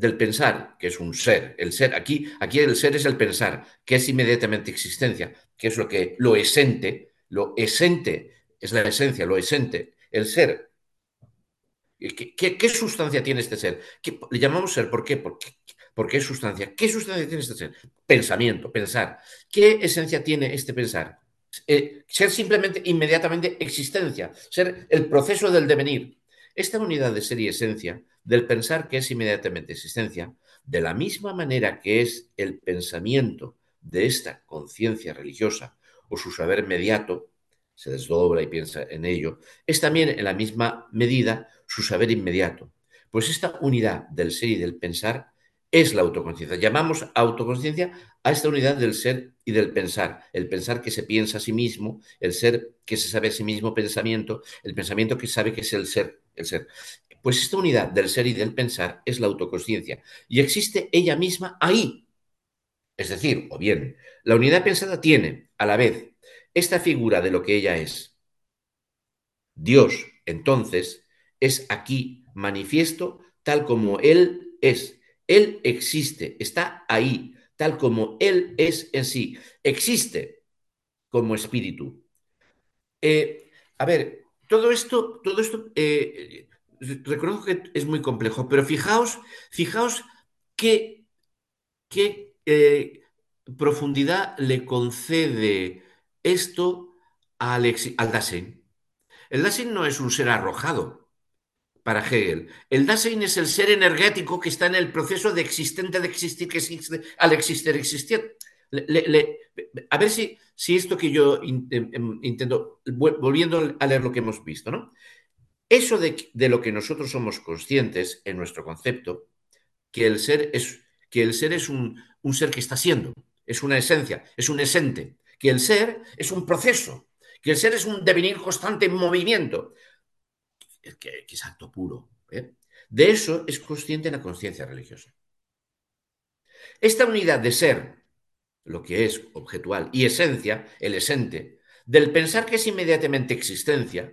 Speaker 1: del pensar, que es un ser. El ser, aquí, aquí el ser es el pensar, que es inmediatamente existencia, que es lo que, lo esente, lo esente, es la esencia, lo esente, el ser. ¿Qué, qué, sustancia tiene este ser? le llamamos ser, ¿por qué? Porque, porque es sustancia. ¿Qué sustancia tiene este ser? Pensamiento, pensar. ¿Qué esencia tiene este pensar? Eh, ser simplemente inmediatamente existencia, ser el proceso del devenir. Esta unidad de ser y esencia del pensar que es inmediatamente existencia, de la misma manera que es el pensamiento de esta conciencia religiosa o su saber inmediato, se desdobla y piensa en ello, es también en la misma medida su saber inmediato. Pues esta unidad del ser y del pensar es la autoconciencia. Llamamos autoconciencia a esta unidad del ser y del pensar. El pensar que se piensa a sí mismo, el ser que se sabe a sí mismo pensamiento, el pensamiento que sabe que es el ser, el ser. Pues esta unidad del ser y del pensar es la autoconsciencia y existe ella misma ahí. Es decir, o bien, la unidad pensada tiene, a la vez, esta figura de lo que ella es. Dios, entonces, es aquí manifiesto tal como Él es. Él existe, está ahí, tal como Él es en sí. Existe como espíritu. Eh, a ver, todo esto, todo esto eh, reconozco que es muy complejo, pero fijaos, fijaos qué, qué eh, profundidad le concede esto al, al Dasein. El Dasein no es un ser arrojado para Hegel. El Dasein es el ser energético que está en el proceso de existente de existir, que existe al existir, existir. a ver si, si esto que yo em, em, intento, volviendo a leer lo que hemos visto, ¿no? Eso de, lo que nosotros somos conscientes en nuestro concepto, que el ser es, que el ser es un, ser que está siendo, es una esencia, es un esente, que el ser es un proceso, que el ser es un devenir constante en movimiento, que, que es acto puro. ¿eh? De eso es consciente la conciencia religiosa. Esta unidad de ser, lo que es objetual, y esencia, el esente, del pensar que es inmediatamente existencia,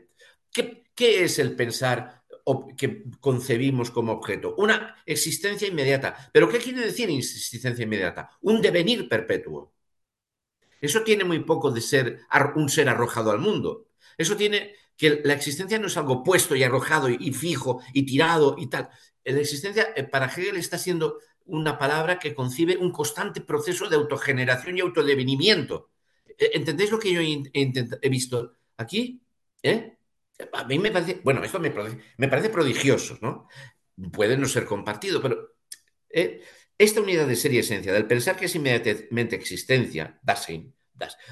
Speaker 1: ¿qué, qué es el pensar que concebimos como objeto? Una existencia inmediata. ¿Pero qué quiere decir existencia inmediata? Un devenir perpetuo. Eso tiene muy poco de ser un ser arrojado al mundo. Eso tiene que la existencia no es algo puesto y arrojado y fijo y tirado y tal. La existencia eh, para Hegel está siendo una palabra que concibe un constante proceso de autogeneración y autodevenimiento. E, ¿Entendéis lo que yo he, visto aquí? ¿Eh? A mí me parece, bueno, esto me parece, me parece prodigioso, ¿no? Puede no ser compartido, pero ¿eh? esta unidad de ser y esencia, del pensar que es inmediatamente existencia, das,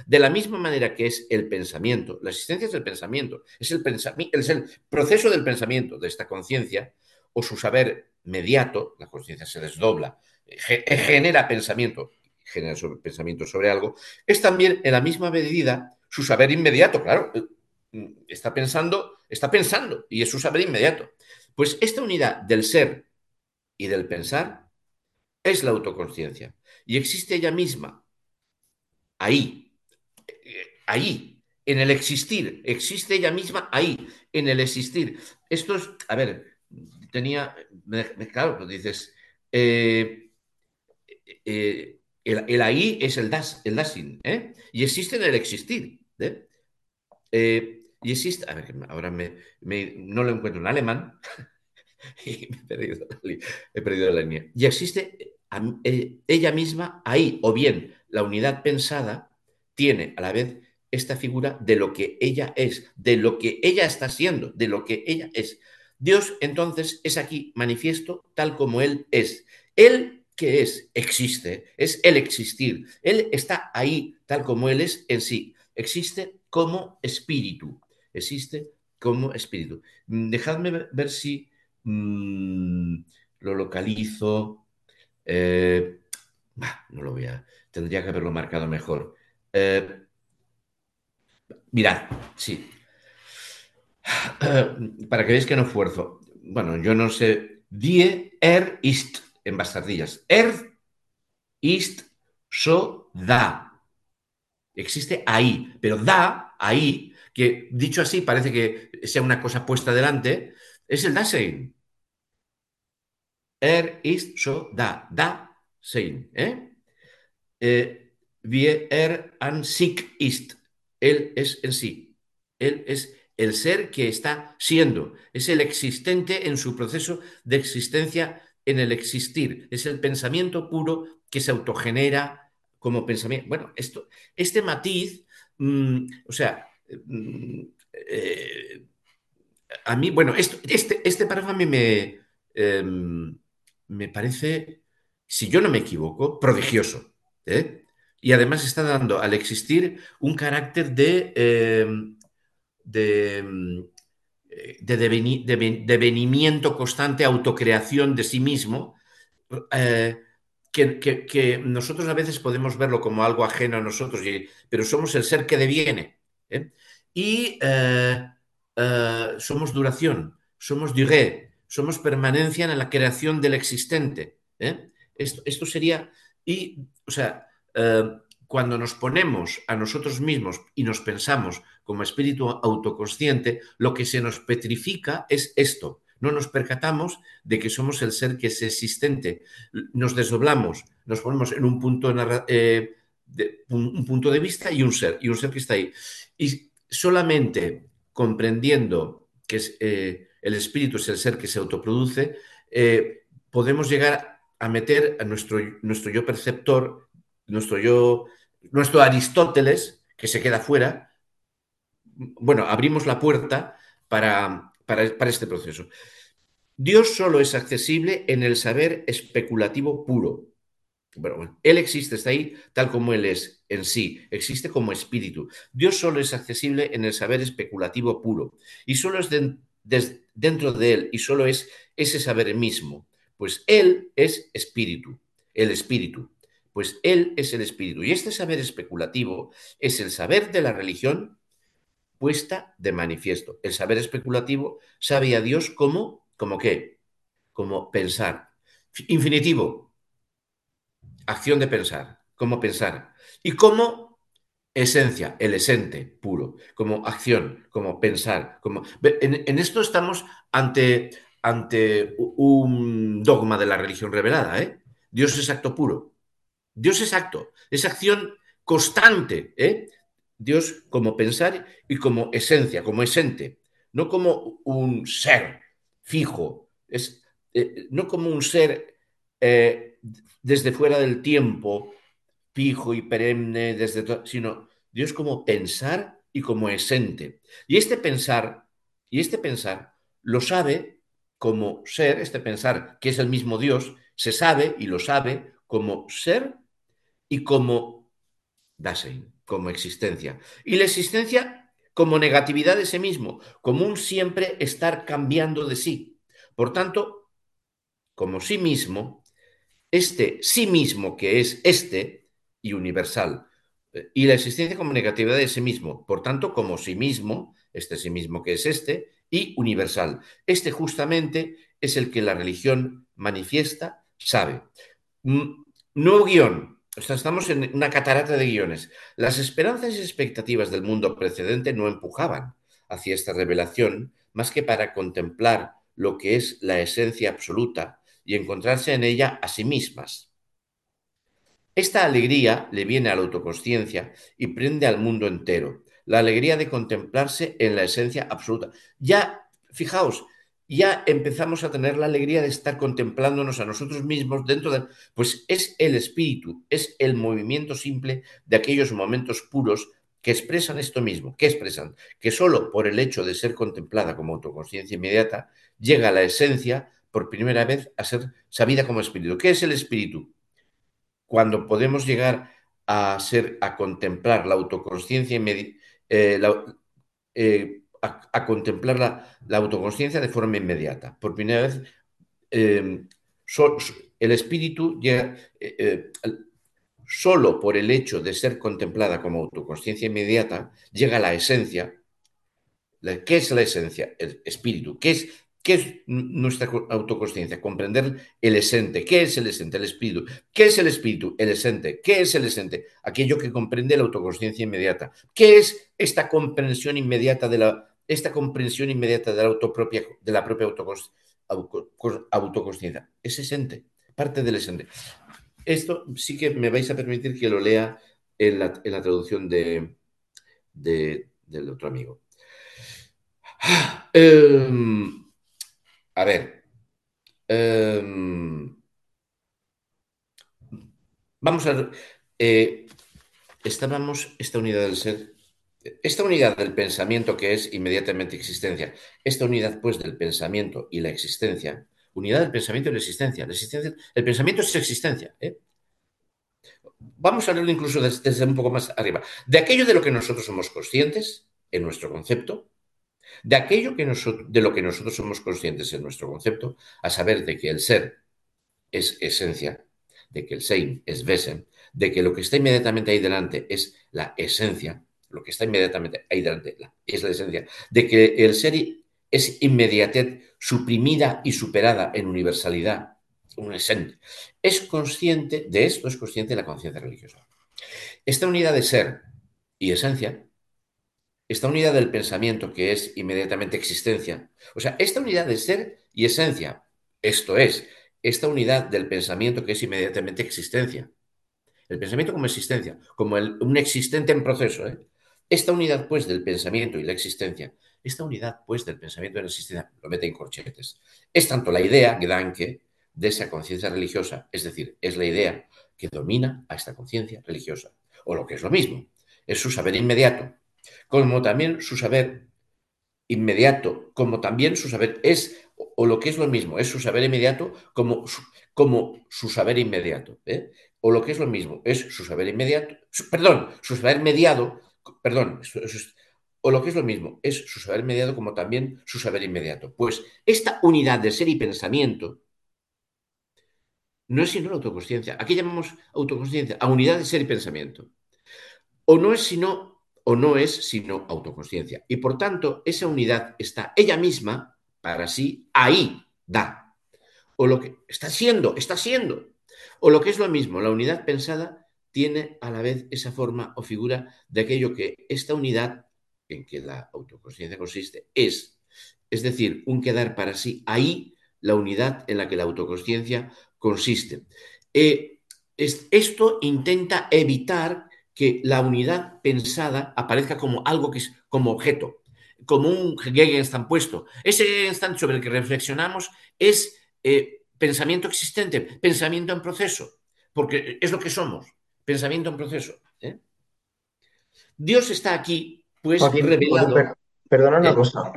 Speaker 1: de la misma manera que es el pensamiento, la existencia es el pensamiento, es el, es el proceso del pensamiento, de esta conciencia, o su saber mediato, la conciencia se desdobla, genera pensamiento, genera sobre, pensamiento sobre algo, es también en la misma medida su saber inmediato, claro, está pensando, está pensando y es su saber inmediato. Pues esta unidad del ser y del pensar es la autoconsciencia y existe ella misma ahí, ahí, en el existir, existe ella misma ahí, en el existir. Esto es, a ver, tenía, claro, pues dices, eh, eh, el, ahí es el das, el dasing, ¿eh? y existe en el existir. Y existe, a ver, ahora me, no lo encuentro en alemán, he perdido, he perdido la línea. Y existe ella misma ahí, o bien la unidad pensada tiene a la vez esta figura de lo que ella es, de lo que ella está siendo, de lo que ella es. Dios entonces es aquí manifiesto tal como Él es. Él que es, existe, es el existir. Él está ahí tal como Él es en sí. Existe como espíritu. Existe como espíritu. Mm, dejadme ver si mmm, lo localizo. Eh, no lo voy a. Tendría que haberlo marcado mejor. Eh, mirad, sí. Para que veáis que no esfuerzo. Bueno, yo no sé. Die, er, ist, en bastardillas. Er, ist, so, da. Existe ahí, pero da, ahí, que dicho así parece que sea una cosa puesta delante, es el Dasein. Er, ist, so, da. Da, sein. ¿eh? eh er an sich ist. Él es en sí. Él es el ser que está siendo, es el existente en su proceso de existencia en el existir, es el pensamiento puro que se autogenera como pensamiento. Bueno, esto, este matiz, mmm, o sea, eh, a mí, bueno, este, este párrafo a mí me, eh, me parece, si yo no me equivoco, prodigioso. ¿eh? Y además está dando al existir un carácter de em, de, mm, de, devenimiento constante, autocreación de sí mismo, eh, que, nosotros a veces podemos verlo como algo ajeno a nosotros, pero somos el ser que deviene. ¿Eh? Y eh, somos duración, somos duré, somos permanencia en la creación del existente. Esto, sería, y, o sea, cuando nos ponemos a nosotros mismos y nos pensamos como espíritu autoconsciente, lo que se nos petrifica es esto. No nos percatamos de que somos el ser que es existente. Nos desdoblamos, nos ponemos en un punto, eh, de, un, punto de vista y un ser, y un ser que está ahí. Y solamente comprendiendo que eh, el espíritu es el ser que se autoproduce, eh, podemos llegar a meter a nuestro, nuestro yo perceptor, nuestro yo nuestro Aristóteles, que se queda fuera, bueno, abrimos la puerta para, para, este proceso. Dios solo es accesible en el saber especulativo puro. Bueno, Él existe, está ahí tal como Él es en sí, existe como espíritu. Dios solo es accesible en el saber especulativo puro y solo es dentro de Él y solo es ese saber mismo, pues Él es espíritu, el espíritu, pues Él es el espíritu. Y este saber especulativo es el saber de la religión puesta de manifiesto. El saber especulativo sabe a Dios como, ¿como qué? Como pensar. Infinitivo, acción de pensar, como pensar. Y como esencia, el esente puro, como acción, como pensar. Como... En, esto estamos ante, ante un dogma de la religión revelada. ¿eh? Dios es acto puro. Dios es acto, es acción constante. ¿eh? Dios como pensar y como esencia, como esente, no como un ser fijo, es, eh, no como un ser desde fuera del tiempo, fijo y perenne, desde sino Dios como pensar y como esente. Y este pensar, y este pensar lo sabe como ser, este pensar que es el mismo Dios, se sabe y lo sabe como ser y como Dasein como existencia. Y la existencia como negatividad de sí mismo, como un siempre estar cambiando de sí. Por tanto, como sí mismo, este sí mismo que es este y universal. Y la existencia como negatividad de sí mismo, por tanto, como sí mismo, este sí mismo que es este, y universal. Este justamente es el que la religión manifiesta, sabe. Mm, nuevo guion, estamos en una catarata de guiones. Las esperanzas y expectativas del mundo precedente no empujaban hacia esta revelación más que para contemplar lo que es la esencia absoluta y encontrarse en ella a sí mismas. Esta alegría le viene a la autoconsciencia y prende al mundo entero, la alegría de contemplarse en la esencia absoluta. Ya, fijaos, ya empezamos a tener la alegría de estar contemplándonos a nosotros mismos dentro de... Pues es el espíritu, es el movimiento simple de aquellos momentos puros que expresan esto mismo. ¿Qué expresan? Que solo por el hecho de ser contemplada como autoconsciencia inmediata, llega la esencia por primera vez a ser sabida como espíritu. ¿Qué es el espíritu? Cuando podemos llegar a ser, a contemplar la autoconsciencia eh, eh, a, contemplar la, autoconsciencia de forma inmediata. Por primera vez, em, el espíritu llega, eh, solo por el hecho de ser contemplada como autoconsciencia inmediata, llega a la esencia. ¿Qué es la esencia? El espíritu. ¿Qué es, qué es nuestra autoconsciencia? Comprender el esente. ¿Qué es el esente? El espíritu. ¿Qué es el espíritu? El esente. ¿Qué es el esente? Aquello que comprende la autoconsciencia inmediata. ¿Qué es esta comprensión inmediata de la esta comprensión inmediata de la, la propia autoconsciencia. Es esente, parte del esente. Esto sí que me vais a permitir que lo lea en la, traducción de, del otro amigo. Em, a ver. Em, vamos a ver. Eh, estábamos, esta unidad del ser esta unidad del pensamiento que es inmediatamente existencia, esta unidad pues del pensamiento y la existencia, unidad del pensamiento y la existencia, la existencia el pensamiento es existencia. ¿eh? Vamos a leerlo incluso desde, un poco más arriba. De aquello de lo que nosotros somos conscientes en nuestro concepto, de aquello que de lo que nosotros somos conscientes en nuestro concepto, a saber de que el ser es esencia, de que el sein es Wesen, de que lo que está inmediatamente ahí delante es la esencia, lo que está inmediatamente ahí delante, es la esencia, de que el ser es inmediatez suprimida y superada en universalidad, un esente. Es consciente de esto, es consciente la conciencia religiosa. Esta unidad de ser y esencia, esta unidad del pensamiento que es inmediatamente existencia, o sea, esta unidad de ser y esencia, esto es, esta unidad del pensamiento que es inmediatamente existencia, el pensamiento como existencia, como un existente en proceso, ¿eh? Esta unidad, pues, del pensamiento y la existencia, esta unidad, pues, del pensamiento y la existencia, lo mete en corchetes. Es tanto la idea, Gedanke, de esa conciencia religiosa, es decir, es la idea que domina a esta conciencia religiosa. O lo que es lo mismo, es su saber inmediato, como también su saber inmediato, como también su saber es, o lo que es lo mismo, es su saber inmediato como su, como su saber inmediato. ¿eh? o lo que es lo mismo, es su saber inmediato, perdón, su saber mediado, perdón, o lo que es lo mismo, es su saber mediado como también su saber inmediato. Pues esta unidad de ser y pensamiento no es sino la autoconsciencia. Aquí llamamos autoconsciencia a unidad de ser y pensamiento. O no es sino, o no es sino autoconsciencia. Y por tanto, esa unidad está ella misma para sí, ahí da. O lo que está siendo, está siendo. O lo que es lo mismo, la unidad pensada tiene a la vez esa forma o figura de aquello que esta unidad en que la autoconsciencia consiste es, es decir, un quedar para sí ahí la unidad en la que la autoconsciencia consiste. Eh, esto intenta evitar que la unidad pensada aparezca como algo que es como objeto, como un Gegenstand puesto. Ese Gegenstand sobre el que reflexionamos es eh, pensamiento existente, pensamiento en proceso, porque es lo que somos, pensamiento en proceso. ¿eh? Dios está aquí, pues, revelado.
Speaker 3: perdona una cosa.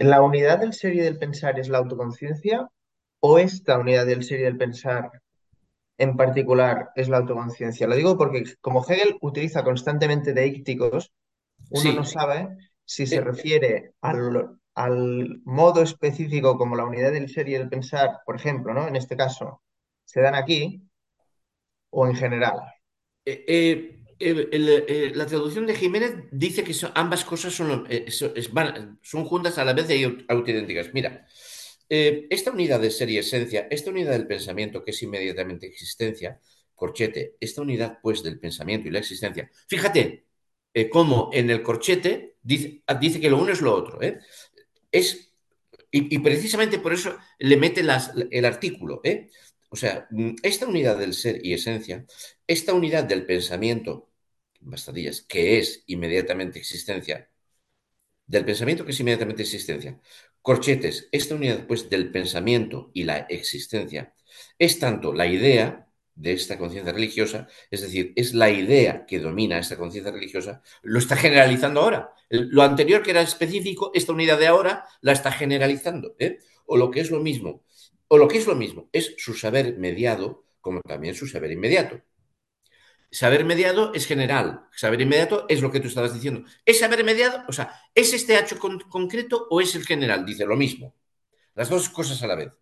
Speaker 3: ¿La unidad del ser y del pensar es la autoconciencia o esta unidad del ser y del pensar en particular es la autoconciencia? Lo digo porque como Hegel utiliza constantemente deícticos, uno no sabe si se eh, refiere al, al, modo específico como la unidad del ser y del pensar, por ejemplo, ¿no? En este caso, se dan aquí o en general.
Speaker 1: Eh, eh, eh, la traducción de Jiménez dice que ambas cosas son, son, juntas a la vez y autoidénticas. Mira, esta unidad de ser y esencia, esta unidad del pensamiento que es inmediatamente existencia, corchete, esta unidad pues del pensamiento y la existencia, fíjate cómo en el corchete dice, dice, que lo uno es lo otro. Es, y, precisamente por eso le mete el artículo. ¿eh? O sea, mm, esta unidad del ser y esencia, esta unidad del pensamiento, bastadillas, que es inmediatamente existencia, del pensamiento que es inmediatamente existencia, corchetes, esta unidad pues del pensamiento y la existencia, es tanto la idea de esta conciencia religiosa, es decir, es la idea que domina esta conciencia religiosa, lo está generalizando ahora. Lo anterior que era específico, esta unidad de ahora la está generalizando. ¿eh? O lo que es lo mismo, o lo que es lo mismo, es su saber mediado como también su saber inmediato. Saber mediado es general, saber inmediato es lo que tú estabas diciendo. ¿Es saber mediado? O sea, ¿es este hecho concreto o es el general? Dice lo mismo. Las dos cosas a la vez.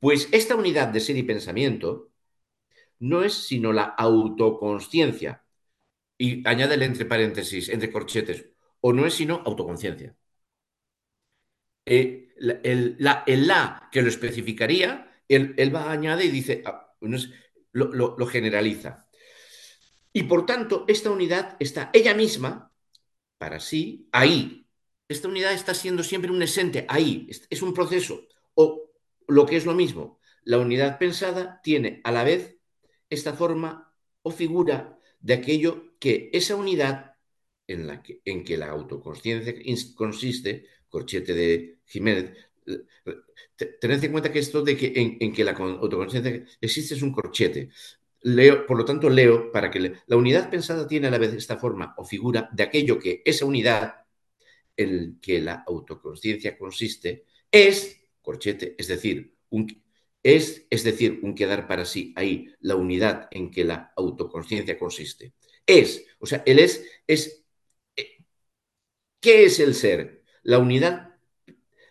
Speaker 1: Pues esta unidad de ser y pensamiento no es sino la autoconsciencia. Y añádele entre paréntesis, entre corchetes, o no es sino autoconciencia. Eh, el, la, que lo especificaría, él, va a y dice, ah, lo, generaliza. Y por tanto, esta unidad está ella misma, para sí, ahí. Esta unidad está siendo siempre un esente, ahí. Es un proceso. O lo que es lo mismo, la unidad pensada tiene a la vez esta forma o figura de aquello que esa unidad en, la que, en que la autoconsciencia consiste, corchete de Jiménez, tened en cuenta que esto de que en, que la autoconsciencia existe es un corchete. Por lo tanto, leo para que la unidad pensada tiene a la vez esta forma o figura de aquello que esa unidad en que la autoconsciencia consiste es corchete, es decir, un, es, es decir, un quedar para sí ahí, la unidad en que la autoconsciencia consiste. Es, o sea, el es, es, eh, ¿qué es el ser? La unidad,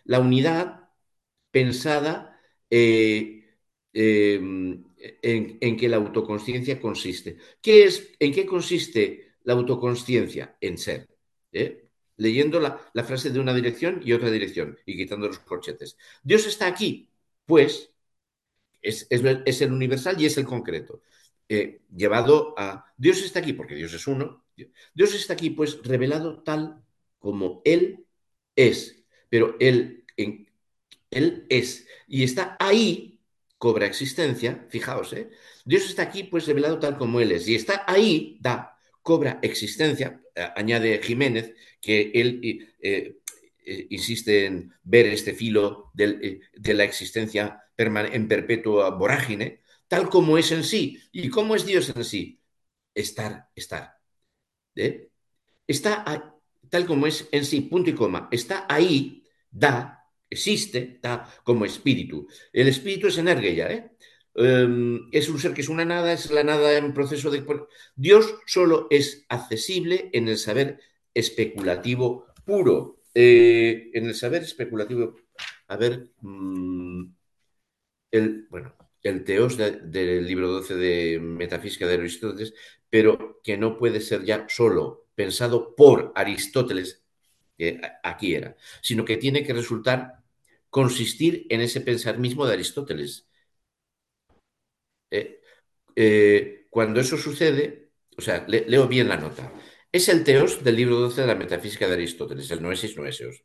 Speaker 1: la unidad pensada eh, em, en, que la autoconsciencia consiste. ¿Qué es, ¿En qué consiste la autoconsciencia? En ser. ¿eh? Leyendo la, frase de una dirección y otra dirección y quitando los corchetes. Dios está aquí, pues es, el universal y es el concreto. Eh, llevado a Dios está aquí, porque Dios es uno, Dios está aquí pues revelado tal como Él es, pero Él, él es y está ahí, cobra existencia, fijaos, ¿eh? Dios está aquí pues revelado tal como Él es y está ahí, da, cobra existencia, añade Jiménez, que él eh, insiste en ver este filo de la existencia en perpetua vorágine, tal como es en sí. ¿Y cómo es Dios en sí? Estar, estar. ¿Eh? Está tal como es en sí, punto y coma. Está ahí, da, existe, como espíritu. El espíritu es energía, ¿eh? em, es un ser que es una nada, es la nada en proceso de... Dios solo es accesible en el saber especulativo puro. Eh, en el saber especulativo, a ver, mm, el, bueno, el teos del libro 12 de Metafísica de Aristóteles, pero que no puede ser ya solo pensado por Aristóteles, que aquí era, sino que tiene que resultar consistir en ese pensar mismo de Aristóteles. Eh, eh, cuando eso sucede, o sea, leo bien la nota, es el teos del libro 12 de la Metafísica de Aristóteles, el noesis noeseos.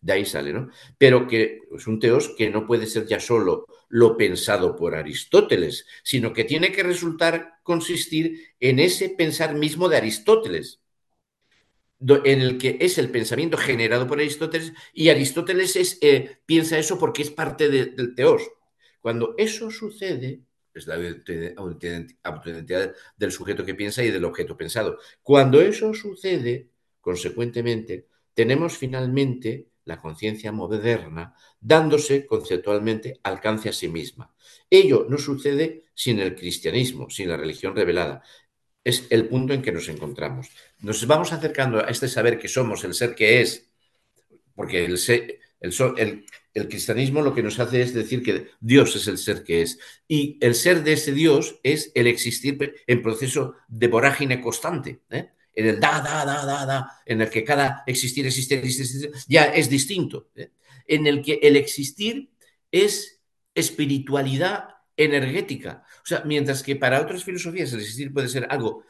Speaker 1: De ahí sale, ¿no? Pero que es un teos que no puede ser ya solo lo pensado por Aristóteles, sino que tiene que resultar consistir en ese pensar mismo de Aristóteles, en el que es el pensamiento generado por Aristóteles y Aristóteles es, eh, piensa eso porque es parte del teos. Cuando eso sucede, es la autoidentidad del sujeto que piensa y del objeto pensado. Cuando eso sucede, consecuentemente, tenemos finalmente la conciencia moderna dándose conceptualmente alcance a sí misma. Ello no sucede sin el cristianismo, sin la religión revelada. Es el punto en que nos encontramos. Nos vamos acercando a este saber que somos, el ser que es, porque el, el, el cristianismo lo que nos hace es decir que Dios es el ser que es. Y el ser de ese Dios es el existir en proceso de vorágine constante. ¿eh? en el da, da, da, da, da, en el que cada existir, existir, existir, ya es distinto, ¿eh? en el que el existir es espiritualidad energética. O sea, mientras que para otras filosofías el existir puede ser algo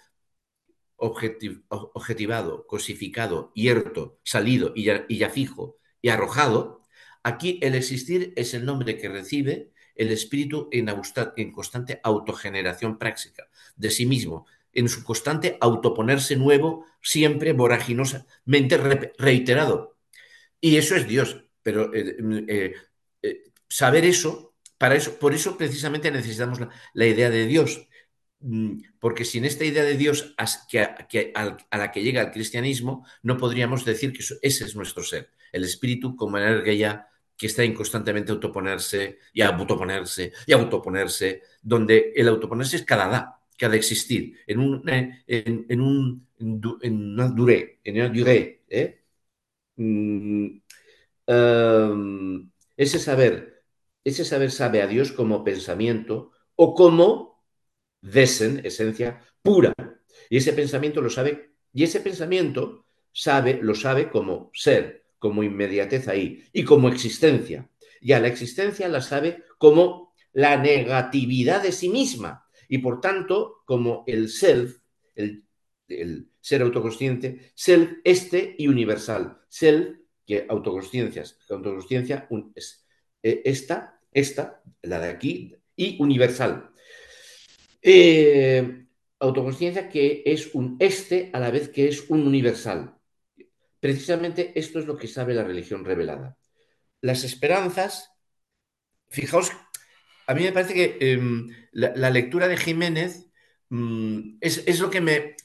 Speaker 1: objetivado, cosificado, hierto, salido y ya, fijo y arrojado, aquí el existir es el nombre que recibe el espíritu en, en constante autogeneración práctica de sí mismo, en su constante autoponerse nuevo, siempre voraginosamente reiterado. Y eso es Dios. Pero eh, eh, eh, saber eso, para eso, por eso precisamente necesitamos la, idea de Dios. Mm, porque sin esta idea de Dios a, la que llega el cristianismo, no podríamos decir que ese es nuestro ser. El espíritu como energía que está en constantemente autoponerse y autoponerse y autoponerse, donde el autoponerse es cada da, de existir en, un, eh, en, en, en una durée, en una durée. ¿eh? Mm, um, ese saber, ese saber sabe a Dios como pensamiento o como desen, esencia pura. Y ese pensamiento lo sabe, y ese pensamiento sabe, lo sabe como ser, como inmediatez ahí, y como existencia. Y a la existencia la sabe como la negatividad de sí misma, y por tanto, como el self, el, ser autoconsciente, self este y universal. Self, que autoconsciencias, autoconsciencia es, e, esta, esta, la de aquí, y universal. Eh, autoconsciencia que es un este a la vez que es un universal. Precisamente esto es lo que sabe la religión revelada. Las esperanzas, fijaos a mí me parece que em, la, lectura de Jiménez mm, es, lo que me...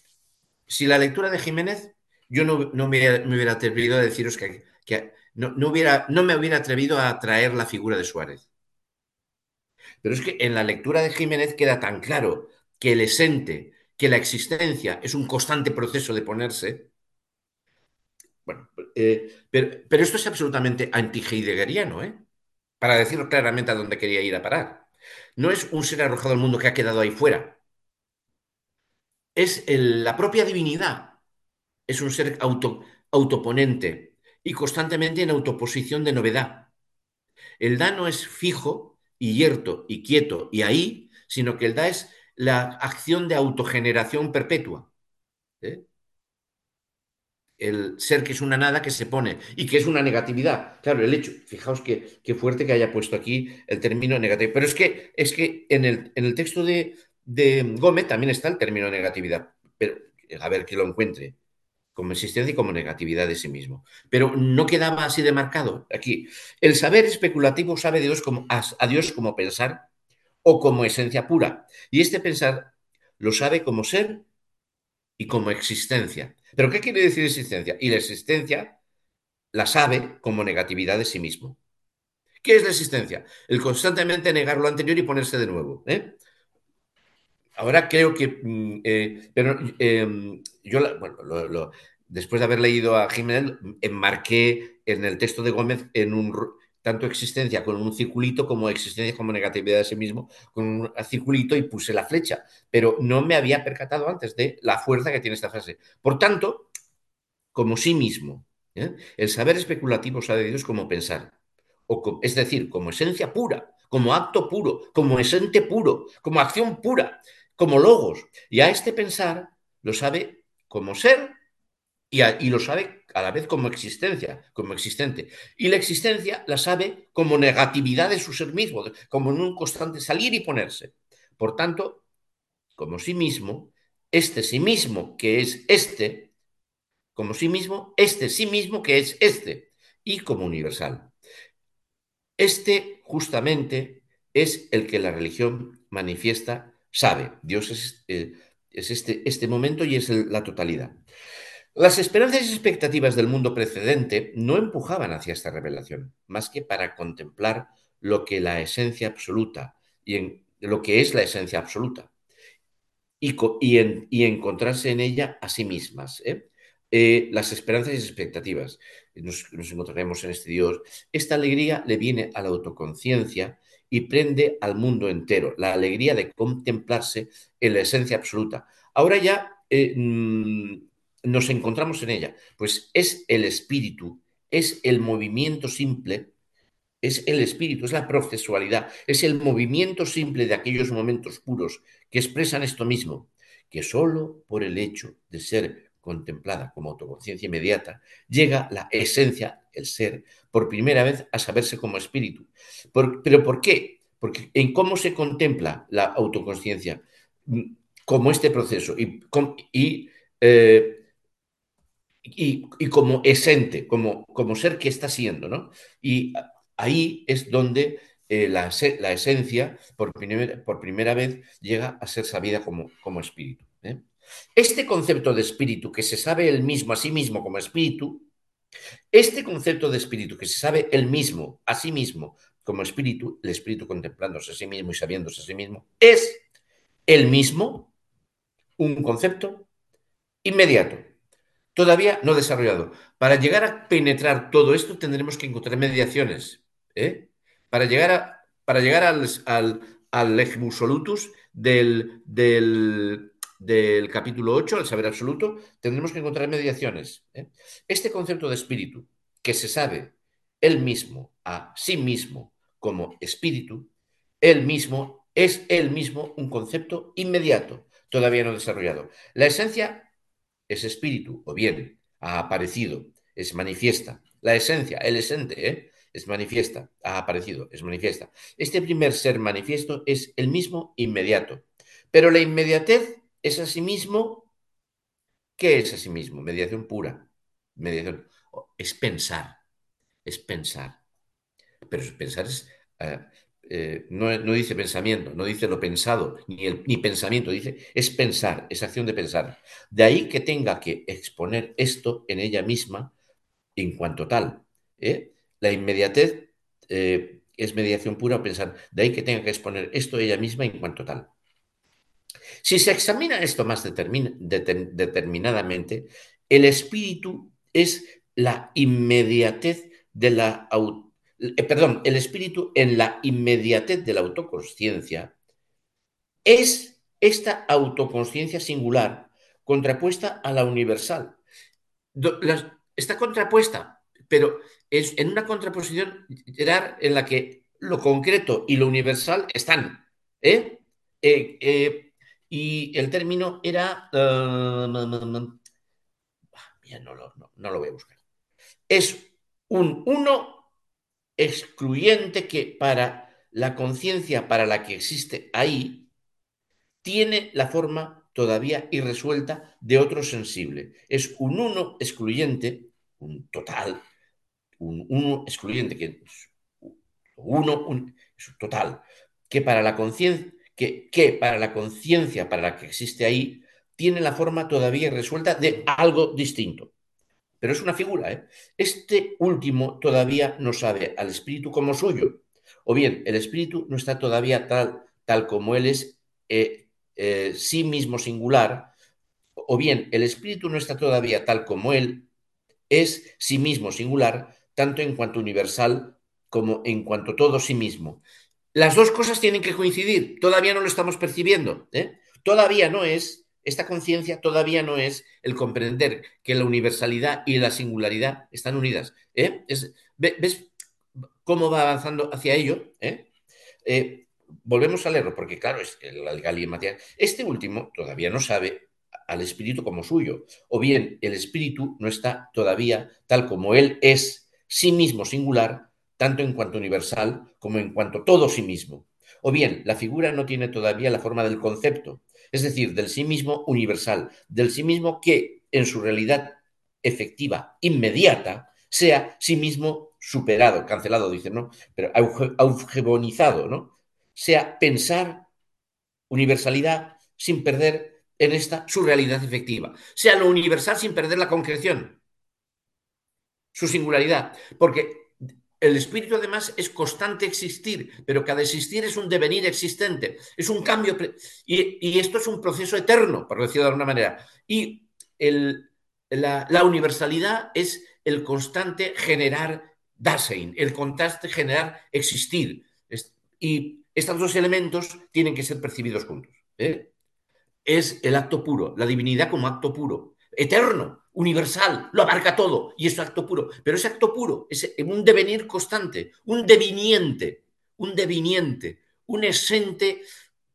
Speaker 1: Si la lectura de Jiménez, yo no, me, hubiera atrevido a deciros que, no, hubiera, no me hubiera atrevido a traer la figura de Suárez. Pero es que en la lectura de Jiménez queda tan claro que el esente, que la existencia es un constante proceso de ponerse. Bueno, eh, pero, esto es absolutamente anti-heideggeriano, ¿eh? para decirlo claramente a dónde quería ir a parar. No es un ser arrojado al mundo que ha quedado ahí fuera. Es la propia divinidad. Es un ser auto, autoponente y constantemente en autoposición de novedad. El da no es fijo y hierto y quieto y ahí, sino que el da es la acción de autogeneración perpetua. ¿eh? el ser que es una nada que se pone y que es una negatividad. Claro, el hecho, fijaos qué, fuerte que haya puesto aquí el término negativo. Pero es que, es que en, el, en el texto de, Gómez también está el término negatividad. Pero a ver que lo encuentre como existencia y como negatividad de sí mismo. Pero no quedaba así demarcado aquí. El saber especulativo sabe Dios como, a Dios como pensar o como esencia pura. Y este pensar lo sabe como ser y como existencia. ¿Pero qué quiere decir existencia? Y la existencia la sabe como negatividad de sí mismo. ¿Qué es la existencia? El constantemente negar lo anterior y ponerse de nuevo. ¿eh? Ahora creo que, mm, eh, pero em, yo, bueno, lo, después de haber leído a Jiménez, enmarqué en el texto de Gómez en un tanto existencia con un circulito como existencia como negatividad de sí mismo con un circulito y puse la flecha, pero no me había percatado antes de la fuerza que tiene esta frase. Por tanto, como sí mismo, ¿eh? el saber especulativo sabe Dios como pensar, o es decir, como esencia pura, como acto puro, como esente puro, como acción pura, como logos. Y a este pensar lo sabe como ser y, lo sabe a la vez como existencia, como existente. Y la existencia la sabe como negatividad de su ser mismo, como en un constante salir y ponerse. Por tanto, como sí mismo, este sí mismo que es este, como sí mismo, este sí mismo que es este, y como universal. Este justamente es el que la religión manifiesta, sabe. Dios es, eh, es este, este momento y es la totalidad. Las esperanzas y expectativas del mundo precedente no empujaban hacia esta revelación, más que para contemplar lo que la esencia absoluta y en, lo que es la esencia absoluta y, y, encontrarse en ella a sí mismas. ¿eh? Eh, las esperanzas y expectativas. Nos, encontraremos en este Dios. Esta alegría le viene a la autoconciencia y prende al mundo entero, la alegría de contemplarse en la esencia absoluta. Ahora ya eh, mm, nos encontramos en ella? Pues es el espíritu, es el movimiento simple, es el espíritu, es la procesualidad, es el movimiento simple de aquellos momentos puros que expresan esto mismo, que solo por el hecho de ser contemplada como autoconciencia inmediata, llega la esencia, el ser, por primera vez a saberse como espíritu. ¿Pero por qué? Porque en cómo se contempla la autoconciencia mm, como este proceso y, eh, como esente, como, ser que está siendo, ¿no? Y ahí es donde eh, la, esencia, por, primera vez, llega a ser sabida como, como espíritu. ¿eh? Este concepto de espíritu, que se sabe el mismo a sí mismo como espíritu, este concepto de espíritu, que se sabe el mismo a sí mismo como espíritu, el espíritu contemplándose a sí mismo y sabiéndose a sí mismo, es el mismo un concepto inmediato todavía no desarrollado. Para llegar a penetrar todo esto tendremos que encontrar mediaciones. ¿eh? Para llegar, a, para llegar al, al, al del, del, del, capítulo 8, el saber absoluto, tendremos que encontrar mediaciones. ¿eh? Este concepto de espíritu, que se sabe él mismo a sí mismo como espíritu, él mismo es él mismo un concepto inmediato, todavía no desarrollado. La esencia es espíritu, o bien ha aparecido, es manifiesta. La esencia, el esente, ¿eh? es manifiesta, ha aparecido, es manifiesta. Este primer ser manifiesto es el mismo inmediato. Pero la inmediatez es asimismo, ¿qué es asimismo? Mediación pura. Mediación. Es pensar, es pensar. Pero pensar es eh, eh, no, dice pensamiento, no dice lo pensado, ni, el, ni pensamiento, dice es pensar, es acción de pensar. De ahí que tenga que exponer esto en ella misma en cuanto tal. ¿eh? La inmediatez eh, es mediación pura o pensar, de ahí que tenga que exponer esto ella misma en cuanto tal. Si se examina esto más determinadamente, el espíritu es la inmediatez de la eh, perdón, el espíritu en la inmediatez de la autoconsciencia, es esta autoconsciencia singular contrapuesta a la universal. está contrapuesta, pero es en una contraposición en la que lo concreto y lo universal están. ¿eh? Eh, y el término era... No, lo, voy a buscar. Es un uno excluyente que para la conciencia para la que existe ahí tiene la forma todavía irresuelta de otro sensible. Es un uno excluyente, un total, un uno excluyente, que uno es un total, que para la conciencia, que, para la conciencia para la que existe ahí, tiene la forma todavía irresuelta de algo distinto. pero es una figura. ¿eh? Este último todavía no sabe al espíritu como suyo. O bien, el espíritu no está todavía tal, tal como él es eh, eh, sí mismo singular, o bien el espíritu no está todavía tal como él es sí mismo singular, tanto en cuanto universal como en cuanto todo sí mismo. Las dos cosas tienen que coincidir, todavía no lo estamos percibiendo, ¿eh? todavía no es esta conciencia todavía no es el comprender que la universalidad y la singularidad están unidas. ¿eh? ¿Ves cómo va avanzando hacia ello? ¿Eh? Eh, volvemos a leerlo, porque claro, es el Gali Matías. Este último todavía no sabe al espíritu como suyo, o bien el espíritu no está todavía tal como él es, sí mismo singular, tanto en cuanto universal como en cuanto todo sí mismo. O bien la figura no tiene todavía la forma del concepto, es decir, del sí mismo universal, del sí mismo que en su realidad efectiva, inmediata, sea sí mismo superado, cancelado, dicen, ¿no? Pero augebonizado, ¿no? Sea pensar universalidad sin perder en esta su realidad efectiva. Sea lo universal sin perder la concreción, su singularidad. Porque el espíritu además es constante existir, pero cada existir es un devenir existente, es un cambio, y, esto es un proceso eterno, por decirlo de alguna manera. Y la, universalidad es el constante generar Dasein, el constante generar existir. Y estos dos elementos tienen que ser percibidos juntos. ¿eh? Es el acto puro, la divinidad como acto puro, eterno, universal, lo abarca todo y es acto puro. Pero ese acto puro es un devenir constante, un deviniente, un deviniente, un esente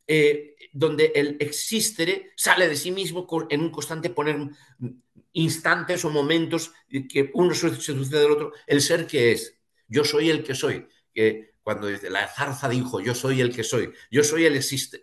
Speaker 1: eh, donde el existere sale de sí mismo en un constante poner instantes o momentos que uno se sucede del otro, el ser que es. Yo soy el que soy. Cuando la zarza dijo, yo soy el que soy, yo soy el,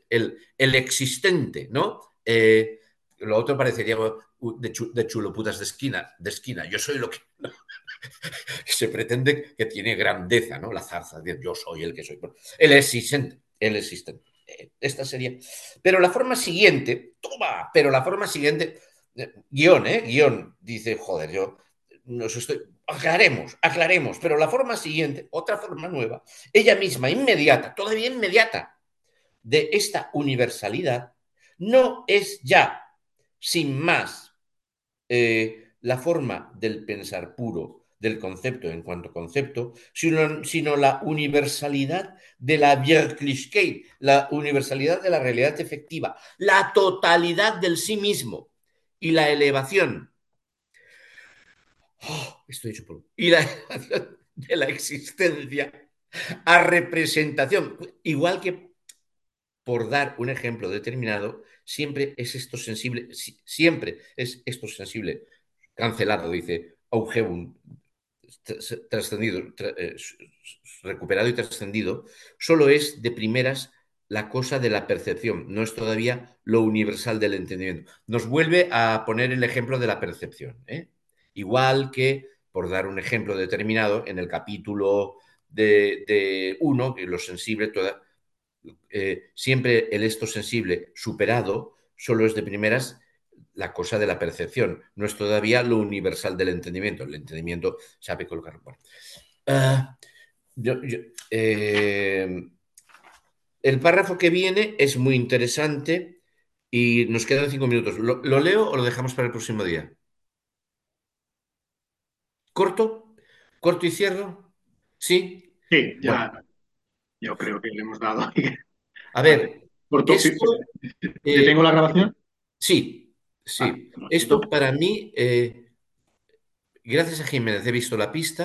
Speaker 1: el, el existente, ¿no? Eh, lo otro parecería de, de chuloputas de esquina, de esquina. Yo soy lo que... Se pretende que tiene grandeza, ¿no? La zarza, yo soy el que soy. El existente, el existente. Eh, esta sería... Pero la forma siguiente, toma, pero la forma siguiente, eh, guion, ¿eh? Guión, dice, joder, yo nos estoy... Aclaremos, aclaremos, pero la forma siguiente, otra forma nueva, ella misma, inmediata, todavía inmediata, de esta universalidad, no es ya, sin más, eh, la forma del pensar puro del concepto en cuanto concepto, sino, sino la universalidad de la Wirklichkeit, la universalidad de la realidad efectiva, la totalidad del sí mismo y la elevación. Oh, estoy hecho. Y la elevación de la existencia a representación, igual que por dar un ejemplo determinado, siempre es esto sensible, siempre es esto sensible, cancelado, dice Augebun, trascendido, eh, recuperado y trascendido, solo es de primeras la cosa de la percepción, no es todavía lo universal del entendimiento. Nos vuelve a poner el ejemplo de la percepción, ¿eh? igual que, por dar un ejemplo determinado, en el capítulo de, uno, que lo sensible, toda, eh, siempre el esto sensible superado solo es de primeras la cosa de la percepción, no es todavía lo universal del entendimiento. El entendimiento sabe colocar. Ah, eh, el párrafo que viene es muy interesante y nos quedan cinco minutos. ¿Lo, leo o lo dejamos para el próximo día? ¿Corto? ¿Corto y cierro? ¿Sí?
Speaker 2: Sí, ya. Yo creo que le hemos dado.
Speaker 1: A ver.
Speaker 2: Eh, ¿Tengo la grabación?
Speaker 1: Sí, sí. Ah, esto para mí, eh, gracias a Jiménez he visto la pista